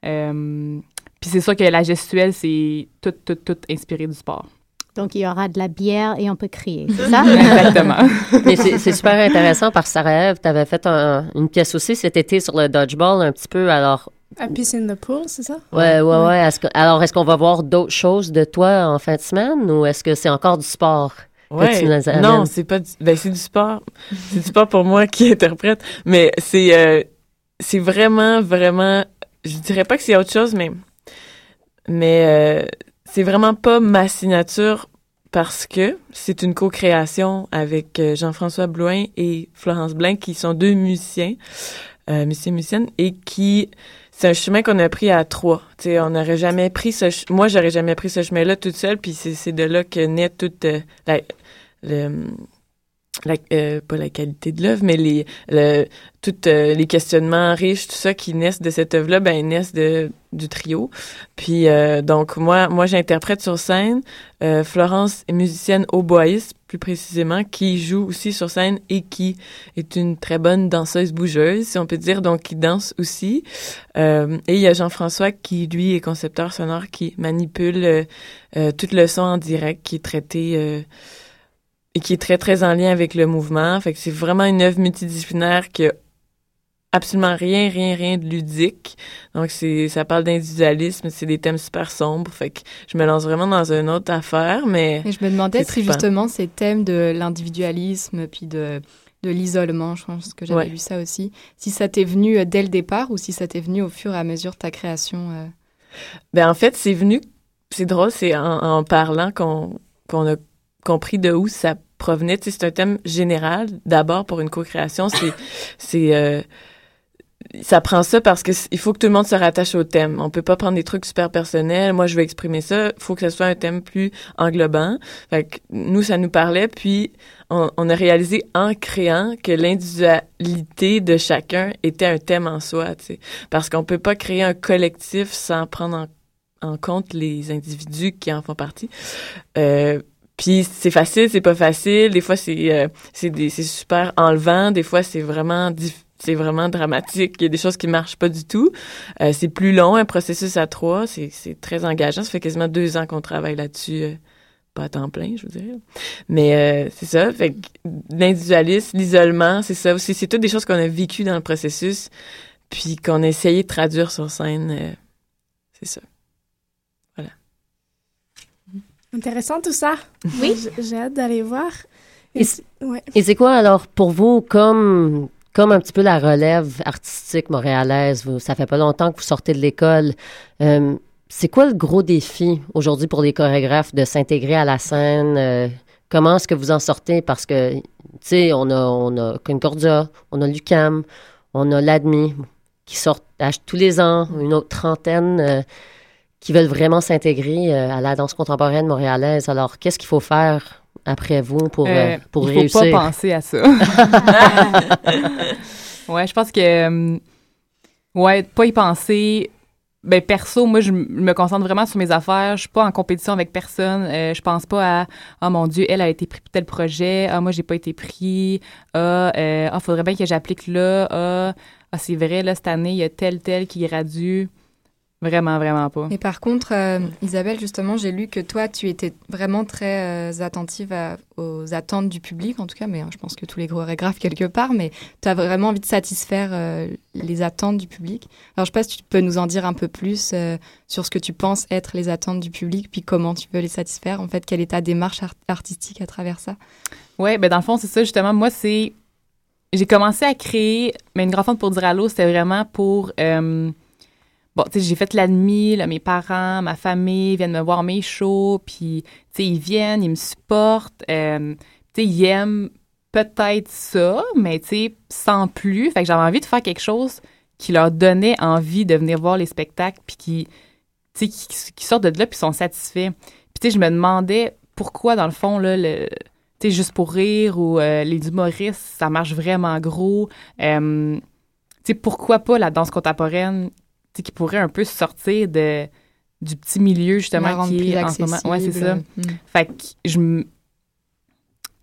G: Euh, puis c'est sûr que la gestuelle, c'est tout, tout, tout inspiré du sport.
D: Donc, il y aura de la bière et on peut crier, c'est ça?
G: Exactement.
E: Mais c'est c'est super intéressant parce que Sarah, tu avais fait un- une pièce aussi cet été sur le dodgeball un petit peu. Alors,
F: A Peace in the Pool, c'est ça?
E: ouais, ouais, ouais. Est-ce que- alors, est-ce qu'on va voir d'autres choses de toi en fin de semaine ou est-ce que c'est encore du sport?
H: Ouais. Non, c'est pas du, ben c'est du sport. c'est du sport pour moi qui interprète, mais c'est euh, c'est vraiment vraiment je dirais pas que c'est autre chose mais mais euh, c'est vraiment pas ma signature parce que c'est une co-création avec euh, Jean-François Blouin et Florence Blain qui sont deux musiciens euh, musiciens musiciennes et qui c'est un chemin qu'on a pris à trois. Tu sais, on n'aurait jamais pris ce moi j'aurais jamais pris ce chemin-là toute seule puis c'est c'est de là que naît toute euh, la le la, euh, pas la qualité de l'œuvre, mais les le, toutes euh, les questionnements riches, tout ça qui naissent de cette œuvre-là, ben naissent de du trio. Puis euh, donc moi moi j'interprète sur scène. Euh, Florence est musicienne hautboïste plus précisément, qui joue aussi sur scène et qui est une très bonne danseuse bougeuse, si on peut dire, donc qui danse aussi. Euh, et il y a Jean-François qui lui est concepteur sonore, qui manipule tout le son en direct, qui est traité et qui est très, très en lien avec le mouvement. Fait que c'est vraiment une œuvre multidisciplinaire qui a absolument rien, rien, rien de ludique. Donc, c'est, ça parle d'individualisme, c'est des thèmes super sombres. Fait que je me lance vraiment dans une autre affaire, mais...
I: Et je me demandais si justement ces thèmes de l'individualisme puis de, de l'isolement, je pense que j'avais
H: Ouais.
I: lu ça aussi, si ça t'est venu euh, dès le départ ou si ça t'est venu au fur et à mesure de ta création. euh?
H: Ben, en fait, c'est venu, c'est drôle, c'est en, en parlant qu'on, qu'on a compris de où ça provenait. Tu sais, c'est un thème général. D'abord, pour une co-création, c'est, c'est, euh, ça prend ça parce que il faut que tout le monde se rattache au thème. On peut pas prendre des trucs super personnels. Moi, je veux exprimer ça. Il faut que ce soit un thème plus englobant. Fait que nous, ça nous parlait. Puis, on, on a réalisé en créant que l'individualité de chacun était un thème en soi. Tu sais, parce qu'on peut pas créer un collectif sans prendre en, en compte les individus qui en font partie. Euh, puis c'est facile, c'est pas facile. Des fois c'est euh, c'est super enlevant. Des fois c'est vraiment c'est vraiment dramatique. Il y a des choses qui marchent pas du tout. Euh, c'est plus long, un processus à trois. C'est très engageant. Ça fait quasiment deux ans qu'on travaille là-dessus. euh, pas à temps plein, je vous dirais. Mais euh, c'est ça. Fait l'individualisme, l'isolement, c'est ça aussi. C'est toutes des choses qu'on a vécues dans le processus, puis qu'on a essayé de traduire sur scène. euh, c'est ça. Voilà.
F: Intéressant tout ça.
D: Oui.
F: J'ai hâte d'aller voir.
E: Et
F: ouais.
E: C'est quoi alors pour vous comme comme un petit peu la relève artistique montréalaise, vous, ça fait pas longtemps que vous sortez de l'école. euh, c'est quoi le gros défi aujourd'hui pour les chorégraphes de s'intégrer à la scène? euh, comment est-ce que vous en sortez? Parce que, tu sais, on a, on a Concordia, on a l'UCAM, on a l'ADMI qui sortent à- tous les ans, une autre trentaine euh, qui veulent vraiment s'intégrer euh, à la danse contemporaine montréalaise. Alors, qu'est-ce qu'il faut faire après vous pour, euh,
G: Euh,
E: pour
G: il faut
E: réussir?
G: pas penser à ça. ouais, je pense que... ouais, pas y penser, ben perso, moi je me concentre vraiment sur mes affaires. Je suis pas en compétition avec personne. Euh, je pense pas à oh mon dieu, elle a été pris pour tel projet. Ah moi j'ai pas été pris. Ah euh, ah faudrait bien que j'applique là. Ah ah c'est vrai là cette année il y a tel tel qui gradue. Vraiment vraiment pas.
I: Mais par contre, euh, Isabelle, justement, j'ai lu que toi, tu étais vraiment très euh, attentive à- aux attentes du public, en tout cas, mais euh, je pense que tous les chorégraphes quelque part, mais tu as vraiment envie de satisfaire euh, les attentes du public. Alors, je sais pas si tu peux nous en dire un peu plus sur ce que tu penses être les attentes du public, puis comment tu veux les satisfaire. En fait, quelle est ta démarche art- artistique à travers ça?
G: Ouais, ben dans le fond, c'est ça, justement. Moi, c'est. J'ai commencé à créer. Mais une grande fente pour dire allô, c'était vraiment pour. Bon, tu sais, j'ai fait l'admis, là, mes parents, ma famille viennent me voir mes shows, puis, tu sais, ils viennent, ils me supportent. euh, tu sais, ils aiment peut-être ça, mais, tu sais, sans plus. Fait que j'avais envie de faire quelque chose qui leur donnait envie de venir voir les spectacles, puis qui, tu sais, qui, sortent de là, puis sont satisfaits. Puis, tu sais, je me demandais pourquoi, dans le fond, là, le tu sais, juste pour rire ou euh, les humoristes, ça marche vraiment gros. Euh, tu sais, pourquoi pas la danse contemporaine, qui pourrait un peu sortir de, du petit milieu, justement, qui est en ce moment. Ouais, c'est ça.
I: accessible. Mm.
G: Fait que je me. Tu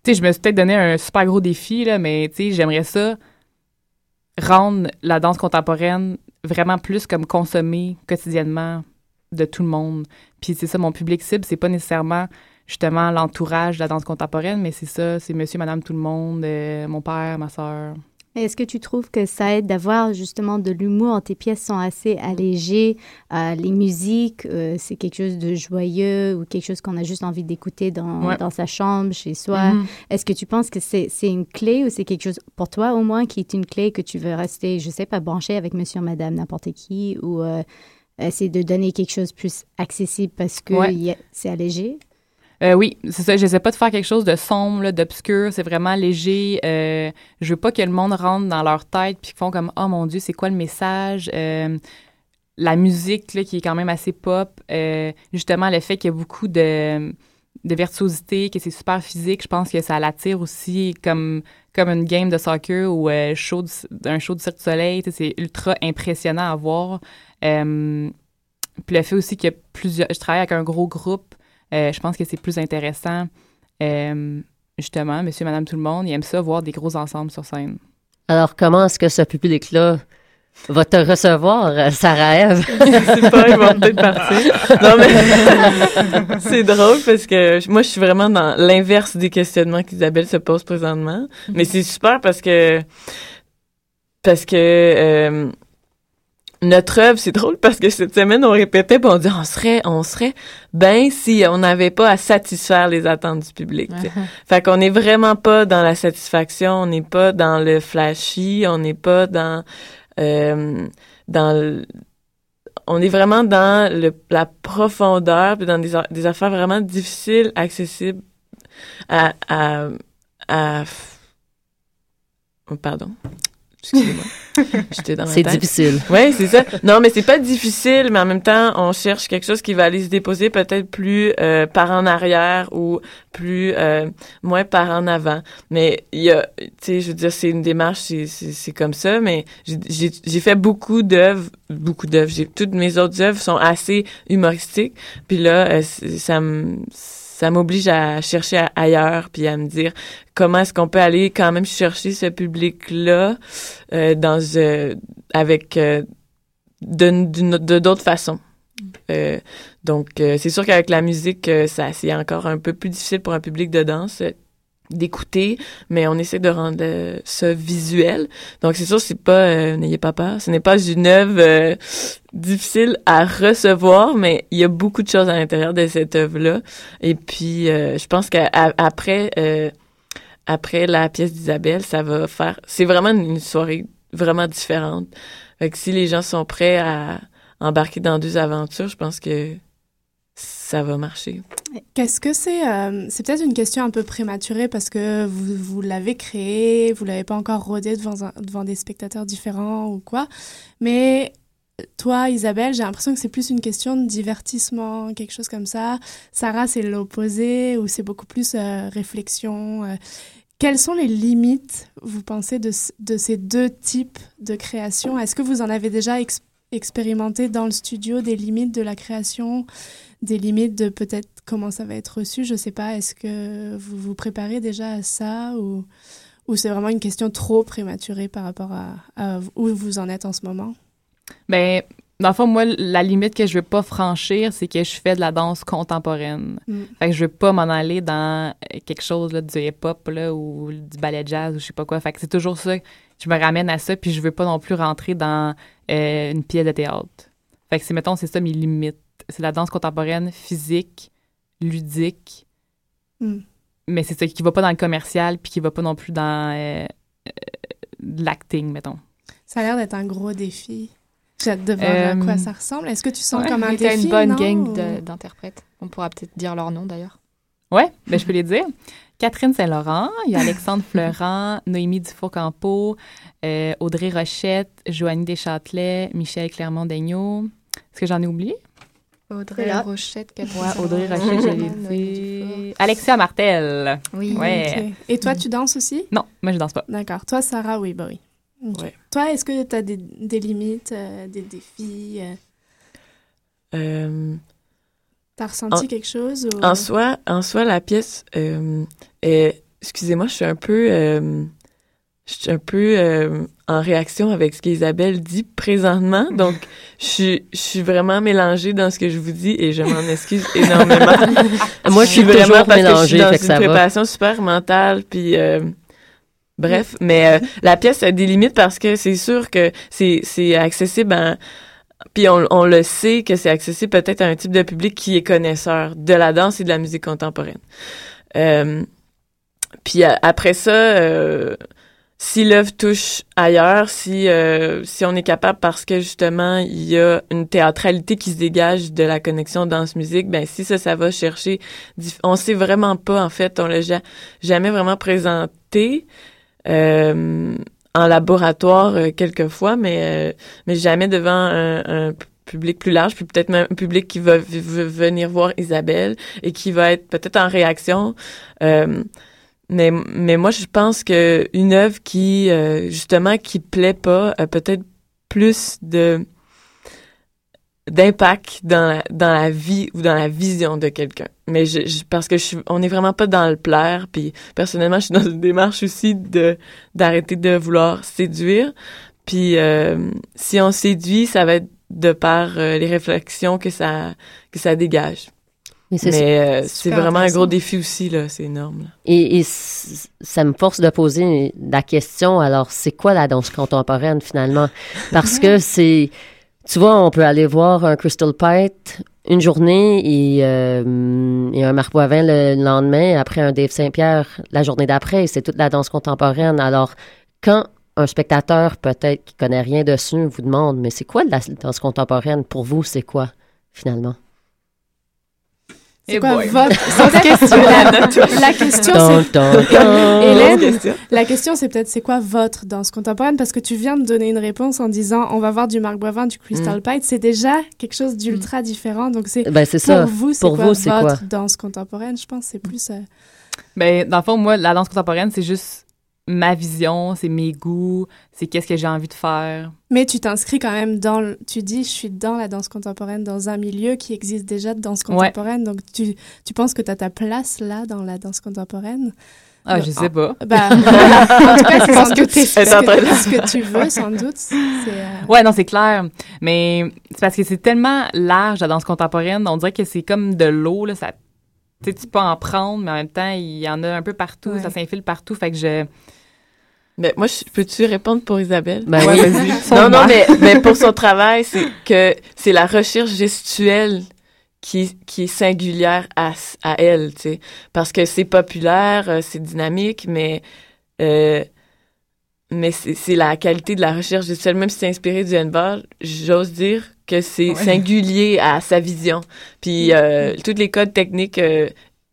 G: sais, je me suis peut-être donné un super gros défi, là, mais tu sais, j'aimerais ça rendre la danse contemporaine vraiment plus comme consommée quotidiennement de tout le monde. Puis c'est ça, mon public cible, c'est pas nécessairement justement l'entourage de la danse contemporaine, mais c'est ça, c'est monsieur, madame, tout le monde, euh, mon père, ma soeur.
D: Est-ce que tu trouves que ça aide d'avoir justement de l'humour Tes pièces sont assez allégées. euh, les musiques, euh, c'est quelque chose de joyeux ou quelque chose qu'on a juste envie d'écouter dans,
G: Ouais.
D: dans sa chambre, chez soi?
G: Mhm.
D: Est-ce que tu penses que c'est une clé ou c'est quelque chose pour toi au moins qui est une clé que tu veux rester, je sais pas, branché avec monsieur, madame, n'importe qui ou euh, essayer de donner quelque chose de plus accessible parce que
G: Ouais.
D: c'est allégé?
G: Euh, oui, c'est ça. J'essaie pas de faire quelque chose de sombre, d'obscur. C'est vraiment léger. Euh, je veux pas que le monde rentre dans leur tête puis qu'ils font comme oh mon dieu, c'est quoi le message? Euh, La musique là, qui est quand même assez pop. justement, le fait qu'il y a beaucoup de de virtuosité, que c'est super physique, je pense que ça l'attire aussi comme comme une game de soccer ou un show du Cirque du Soleil. C'est ultra impressionnant à voir. Puis le fait aussi qu'il y a plusieurs... Je travaille avec un gros groupe. Euh, je pense que c'est plus intéressant. Euh, justement, monsieur, madame, tout le monde, ils aiment ça, voir des gros ensembles sur scène.
E: Alors, comment est-ce que ce public-là va te recevoir, euh, Sarah Ève?
H: Je sais pas, ils vont peut-être partir. Non, mais c'est drôle parce que moi, je suis vraiment dans l'inverse des questionnements qu'Isabelle se pose présentement. Mais c'est super parce que, parce que, euh, notre œuvre, c'est drôle parce que cette semaine, on répétait, puis on dit, on serait, on serait ben si on n'avait pas à satisfaire les attentes du public. tu sais. Fait qu'on n'est vraiment pas dans la satisfaction, on n'est pas dans le flashy, on n'est pas dans euh, dans le- on est vraiment dans le, la profondeur puis dans des, des affaires vraiment difficiles, accessibles à à, à oh, pardon. Excusez-moi. J'étais dans ma
E: C'est difficile.
H: Oui, c'est ça. Non, mais c'est pas difficile, mais en même temps, on cherche quelque chose qui va aller se déposer peut-être plus euh, par en arrière ou plus euh, moins par en avant. Mais il y a, tu sais, je veux dire, c'est une démarche, c'est c'est c'est comme ça. Mais j'ai- j'ai j'ai fait beaucoup d'œuvres, beaucoup d'œuvres. J'ai toutes mes autres œuvres sont assez humoristiques. Puis là, euh, ça me ça m'oblige à chercher à- ailleurs puis à me dire comment est-ce qu'on peut aller quand même chercher ce public là euh, dans euh, avec euh, de d'une- de d'autres façons. Euh, donc euh, c'est sûr qu'avec la musique euh, ça c'est encore un peu plus difficile pour un public de danse d'écouter, mais on essaie de rendre ça visuel. Donc c'est sûr c'est pas euh, n'ayez pas peur, ce n'est pas une œuvre euh, difficile à recevoir, mais il y a beaucoup de choses à l'intérieur de cette œuvre là. Et puis euh, je pense qu'après après la pièce d'Isabelle, ça va faire. C'est vraiment une soirée vraiment différente. Fait que si les gens sont prêts à embarquer dans deux aventures, je pense que ça va marcher.
F: Qu'est-ce que c'est euh, C'est peut-être une question un peu prématurée parce que vous, vous l'avez créé, vous l'avez pas encore rodé devant, devant des spectateurs différents ou quoi. Mais toi, Isabelle, j'ai l'impression que c'est plus une question de divertissement, quelque chose comme ça. Sarah, c'est l'opposé ou c'est beaucoup plus euh, réflexion. euh. Quelles sont les limites, vous pensez, de, de ces deux types de création? Est-ce que vous en avez déjà ex- expérimenter dans le studio des limites de la création, des limites de peut-être comment ça va être reçu. Je sais pas, est-ce que vous vous préparez déjà à ça ou, ou c'est vraiment une question trop prématurée par rapport à, à où vous en êtes en ce moment?
G: Ben, dans le fond, moi, la limite que je veux pas franchir, c'est que je fais de la danse contemporaine.
F: Mm.
G: Fait que je veux pas m'en aller dans quelque chose là, du hip-hop ou du ballet jazz ou je sais pas quoi. Fait que c'est toujours ça. Je me ramène à ça, puis je veux pas non plus rentrer dans euh, une pièce de théâtre. Fait que c'est, mettons, c'est ça mes limites. C'est la danse contemporaine physique, ludique,
F: Mm.
G: mais c'est ça qui va pas dans le commercial, puis qui va pas non plus dans euh, euh, l'acting, mettons.
F: Ça a l'air d'être un gros défi. J'ai hâte de voir à
G: Euh,
F: quoi ça ressemble. Est-ce que tu sens
I: Ouais,
F: comme un défi?
I: une bonne
F: non,
I: gang d'interprètes. On pourra peut-être dire leur nom d'ailleurs.
G: Ouais, ben je peux les dire. Catherine Saint-Laurent, il y a Alexandre Fleurant, Noémie Dufour-Campo, euh, Audrey Rochette, Joanie Deschâtelet, Michel Clermont-Daigneault. Est-ce que j'en ai oublié?
I: Audrey. Rochette,
G: Ouais, Audrey Rochette, dit. Alexia Martel.
I: Oui.
G: Ouais.
F: Et toi, tu danses aussi?
G: Non, moi, je danse pas.
F: D'accord. Toi, Sarah, oui, bah oui.
H: Ouais.
F: Toi, est-ce que tu as des, des limites, euh, des défis? euh,
H: Euh,
F: T'as ressenti
H: En-
F: quelque chose? Ou...
H: En soi, en soi, la pièce euh, est. Excusez-moi, je suis un peu. euh, je suis un peu euh, en réaction avec ce qu'Isabelle dit présentement. Donc, je suis, je suis vraiment mélangée dans ce que je vous dis et je m'en excuse énormément.
E: Moi, je suis
H: vraiment
E: toujours
H: parce que je
E: mélangée,
H: suis dans
E: fait
H: une
E: ça va.
H: préparation super mentale, puis. euh, Bref, mais euh, la pièce a des limites parce que c'est sûr que c'est accessible à, puis on, on le sait que c'est accessible peut-être à un type de public qui est connaisseur de la danse et de la musique contemporaine. Euh, puis après ça, euh, si l'œuvre touche ailleurs, si euh, si on est capable parce que justement il y a une théâtralité qui se dégage de la connexion danse-musique, ben si ça ça va chercher, on sait vraiment pas en fait, on l'a ja- jamais vraiment présenté. Euh, en laboratoire euh, quelquefois, mais euh, mais jamais devant un, un public plus large, puis peut-être même un public qui va venir voir Isabelle et qui va être peut-être en réaction. Mais mais moi je pense que une œuvre qui euh, justement qui plaît pas a peut-être plus de d'impact dans la, dans la vie ou dans la vision de quelqu'un. Mais je, je- parce que je on n'est vraiment pas dans le plaire. Puis personnellement, je suis dans une démarche aussi de d'arrêter de vouloir séduire. Puis euh, si on séduit, ça va être de par euh, les réflexions que ça que ça dégage.
E: Mais
H: euh,
E: c'est
H: vraiment un gros défi aussi là, c'est énorme. là.
E: Et, et ça me force de poser la question, alors, c'est quoi la danse contemporaine finalement? Parce que c'est, tu vois, on peut aller voir un Crystal Pite une journée et, euh, et un Marc Boivin le lendemain, après un Dave Saint-Pierre la journée d'après, c'est toute la danse contemporaine. Alors, quand un spectateur, peut-être, qui connaît rien dessus, vous demande, mais c'est quoi la danse contemporaine? Pour vous, c'est quoi, finalement?
F: C'est
G: Eh
F: quoi
G: boy.
F: votre question? La, la question c'est. Hélène la question c'est peut-être c'est quoi votre danse contemporaine? Parce que tu viens de donner une réponse en disant on va voir du Marc Boivin du Crystal
E: Mm.
F: Pite c'est déjà quelque chose d'ultra différent donc c'est
E: Ben,
F: pour
E: ça.
F: vous c'est
E: Pour
F: quoi
E: vous, c'est
F: votre
E: quoi?
F: danse contemporaine? Je pense c'est plus euh,
G: Ben, dans le fond, moi, la danse contemporaine, c'est juste ma vision, c'est mes goûts, c'est qu'est-ce que j'ai envie de faire.
F: mais tu t'inscris quand même dans le- tu dis je suis dans la danse contemporaine dans un milieu qui existe déjà de danse contemporaine donc tu tu penses que tu as ta place là dans la danse contemporaine?
G: Ah, je sais pas.
F: Bah, en tout cas, c'est sans doute ce
G: en
F: que, ce que tu veux, sans doute. Euh,
G: Ouais, non, c'est clair. Mais c'est parce que c'est tellement large, la danse contemporaine. On dirait que c'est comme de l'eau, là. Ça, sais, tu peux en prendre, mais en même temps, il y en a un peu partout.
F: Ouais.
G: Ça s'infile partout. Fait que je.
H: Mais moi, peux-tu répondre pour Isabelle?
E: Ben oui.
G: vas-y.
H: Non, non, mais, mais pour son travail, c'est que c'est la recherche gestuelle qui, qui est singulière à, à elle, tu sais. Parce que c'est populaire, euh, c'est dynamique, mais, euh, mais c'est c'est la qualité de la recherche gestuelle. Même si c'est inspiré du handball, j'ose dire que c'est
G: Ouais.
H: singulier à sa vision. Puis, euh, tous les codes techniques, euh,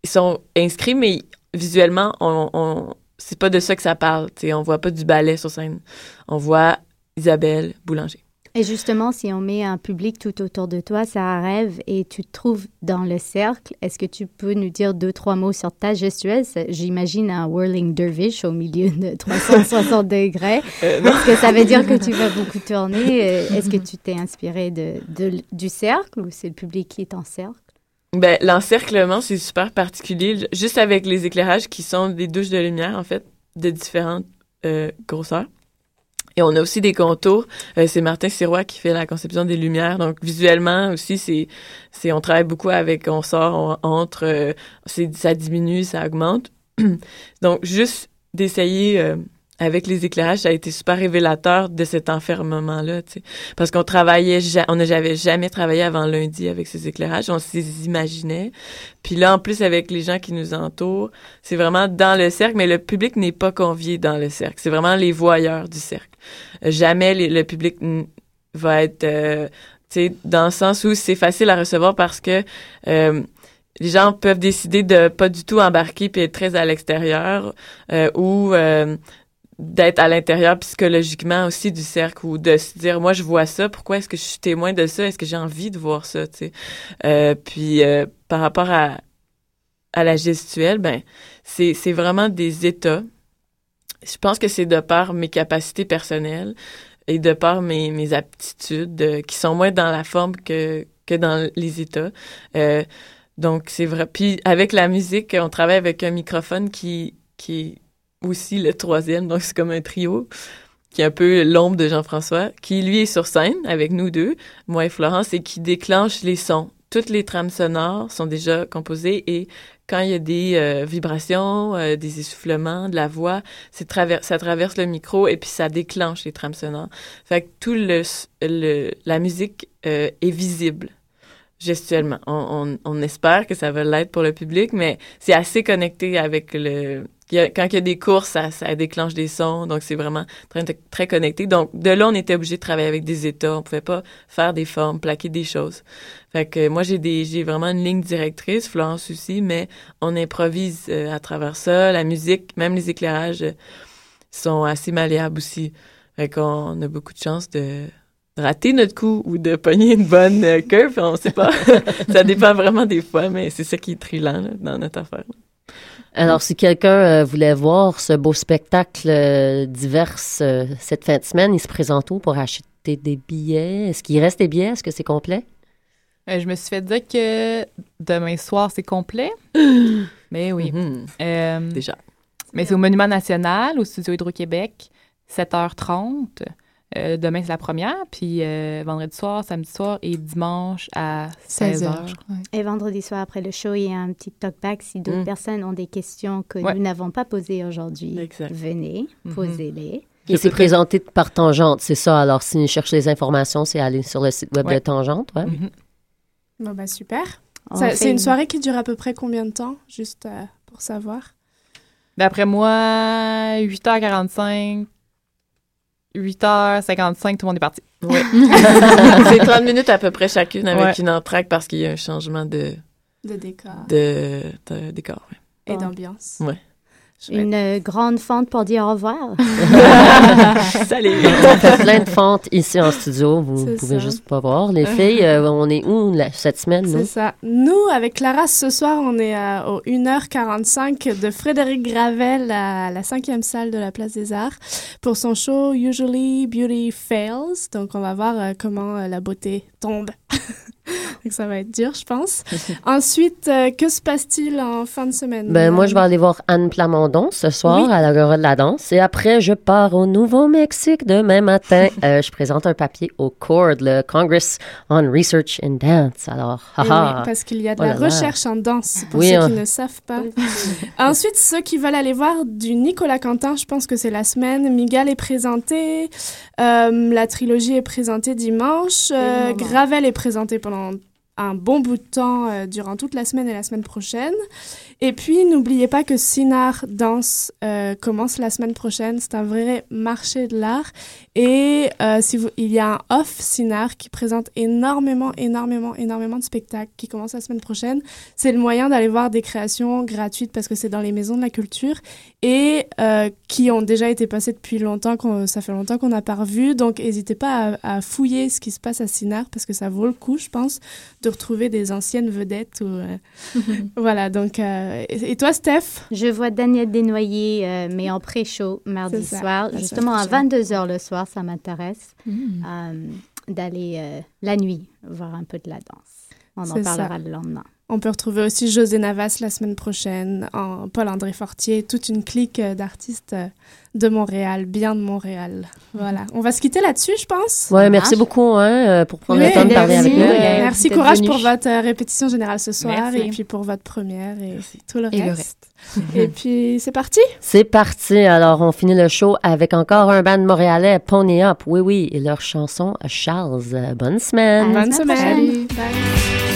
H: sont inscrits, mais visuellement, on, on c'est pas de ça que ça parle, tu sais. On voit pas du ballet sur scène. On voit Isabelle Boulanger.
D: Et justement, si on met un public tout autour de toi, ça rêve et tu te trouves dans le cercle, est-ce que tu peux nous dire deux, trois mots sur ta gestuelle? J'imagine un whirling dervish au milieu de 360 degrés.
H: Euh.
D: Est-ce que ça veut dire que tu vas beaucoup tourner? Euh, Est-ce que tu t'es inspiré de, de- du cercle ou c'est le public qui est en cercle?
H: Ben, l'encerclement, c'est super particulier, juste avec les éclairages qui sont des douches de lumière, en fait, de différentes euh, grosseurs. Et on a aussi des contours. Euh, c'est Martin Sirois qui fait la conception des lumières. Donc, visuellement aussi, c'est, c'est, on travaille beaucoup avec, on sort, on entre, euh, c'est, ça diminue, ça augmente. Donc, juste d'essayer euh, avec les éclairages, ça a été super révélateur de cet enfermement-là, tu sais. Parce qu'on travaillait, on n'avait jamais travaillé avant lundi avec ces éclairages, on s'y imaginait. Puis là, en plus, avec les gens qui nous entourent, c'est vraiment dans le cercle, mais le public n'est pas convié dans le cercle. C'est vraiment les voyeurs du cercle. Jamais le public va être, euh, dans le sens où c'est facile à recevoir parce que euh, les gens peuvent décider de pas du tout embarquer puis être très à l'extérieur euh, ou d'être à l'intérieur psychologiquement aussi du cercle ou de se dire moi je vois ça pourquoi est-ce que je suis témoin de ça? Est-ce que j'ai envie de voir ça tu sais? Puis par rapport à à la gestuelle ben c'est c'est vraiment des états je pense que c'est de par mes capacités personnelles et de par mes mes aptitudes euh, qui sont moins dans la forme que que dans les états. Euh, donc c'est vrai. Puis avec la musique on travaille avec un microphone qui qui est aussi le troisième, donc c'est comme un trio qui est un peu l'ombre de Jean-François, qui lui est sur scène avec nous deux, moi et Florence, et qui déclenche les sons. Toutes les trames sonores sont déjà composées et quand il y a des euh, vibrations, euh, des essoufflements, de la voix, ça traverse le micro et puis ça déclenche les trames sonores. Fait que tout le, le la musique euh, est visible gestuellement. On, on, on espère que ça va l'être pour le public, mais c'est assez connecté avec le... quand il y a des courses, ça, ça déclenche des sons, donc c'est vraiment très, connecté. Donc, de là, on était obligé de travailler avec des états. On pouvait pas faire des formes, plaquer des choses. Fait que moi, j'ai des j'ai vraiment une ligne directrice, Florence aussi, mais on improvise euh, à travers ça. La musique, même les éclairages euh, sont assez malléables aussi. Fait qu'on a beaucoup de chance de rater notre coup ou de pogner une bonne curve, on sait pas. ça dépend vraiment des fois, mais c'est ça qui est trillant là, dans notre affaire.
E: Alors, si quelqu'un euh, voulait voir ce beau spectacle euh, divers euh, cette fin de semaine, il se présente où pour acheter des billets? Est-ce qu'il reste des billets? Est-ce que c'est complet?
G: Je me suis fait dire que demain soir, c'est complet. Mais oui. Euh,
H: Déjà.
G: Mais c'est au Monument National, au Studio Hydro-Québec, 7h30. Euh, demain, c'est la première. Puis euh, vendredi soir, samedi soir et dimanche à 16h.
I: 16h, je crois.
D: Et vendredi soir, après le show, il y a un petit talkback. Si d'autres
G: Mm.
D: personnes ont des questions que
G: Ouais.
D: nous n'avons pas posées aujourd'hui, venez,
G: Mhm.
D: posez-les.
E: Il s'est présenté par Tangente, c'est ça. Alors, s'il cherche des informations, c'est aller sur le site web de
G: Ouais.
E: Tangente. Ouais.
F: Bon, bah super.
D: Fait
F: C'est une
D: une-
F: soirée qui dure à peu près combien de temps, juste euh, pour savoir?
G: D'après moi, 8h45, 8h55, tout le monde est parti.
H: Ouais. c'est 30 minutes à peu près chacune avec
G: Ouais.
H: une entraque parce qu'il y a un changement de,
F: De décor.
H: de, de décor. ouais.
F: Et d'ambiance.
H: Ouais.
D: Une euh, grande fente pour dire au revoir.
H: Salut!
E: On fait plein de fentes ici en studio. Vous
F: C'est
E: pouvez
F: ça.
E: juste pas voir. Les filles, euh, on est où la- cette semaine,
F: C'est
E: nous?
F: ça. Nous, avec Clara, ce soir, on est à- au 1h45 de Frédéric Gravel à la cinquième salle de la Place des Arts pour son show Usually Beauty Fails. Donc, on va voir euh, comment euh, la beauté tombe. Donc, ça va être dur, je pense. Ensuite, euh, que se passe-t-il en fin de semaine?
E: Ben, moi, je vais aller voir Anne Plamondon ce soir
F: Oui.
E: à l'Agora de la danse. Et après, je pars au Nouveau-Mexique demain matin. Euh, je présente un papier au CORD, le Congress on Research in Dance. Alors,
F: Eh
E: haha.
F: oui, parce qu'il y a de
E: Oh
F: la
E: là là.
F: recherche en danse, pour
E: Oui,
F: ceux
E: hein.
F: qui ne savent pas. Ensuite, ceux qui veulent aller voir du Nicolas Quentin, je pense que c'est la semaine. Miguel est présenté, euh, la trilogie est présentée dimanche, euh. Gravel est présenté pendant un bon bout de temps euh, durant toute la semaine et la semaine prochaine. Et puis, n'oubliez pas que Sinar Danse euh, commence la semaine prochaine. C'est un vrai marché de l'art. Et euh, si vous, il y a un off Sinar qui présente énormément, énormément, énormément de spectacles qui commence la semaine prochaine. C'est le moyen d'aller voir des créations gratuites parce que c'est dans les maisons de la culture et euh, qui ont déjà été passées depuis longtemps. Ça fait longtemps qu'on n'a pas revu. Donc, n'hésitez pas à, fouiller ce qui se passe à Sinar parce que ça vaut le coup, je pense, retrouver des anciennes vedettes. Ou, euh, voilà, donc... euh, et toi, Steph?
D: Je vois Daniel Desnoyers, euh, mais en pré-show, mardi
F: ça,
D: soir. Justement, à
F: semaine
D: 22h le soir, ça m'intéresse euh, d'aller euh, la nuit voir un peu de la danse. On en
F: ça.
D: parlera le lendemain.
F: On peut retrouver aussi José Navas la semaine prochaine, Paul-André Fortier, toute une clique d'artistes euh, de Montréal, bien de Montréal. Voilà. On va se quitter là-dessus, je pense.
E: Ouais, merci beaucoup hein, euh, pour prendre
F: Oui,
E: le temps de parler avec
F: merci.
E: nous.
F: Merci, courage
D: venu.
F: pour votre euh, répétition générale ce soir
G: Merci.
F: et puis pour votre première et tout le
I: Et le
F: reste. et puis, c'est parti?
E: C'est parti. Alors, on finit le show avec encore un band montréalais, Pony Up. Oui, oui, et leur chanson Charles. Bonne semaine.
F: Bonne semaine. Bye.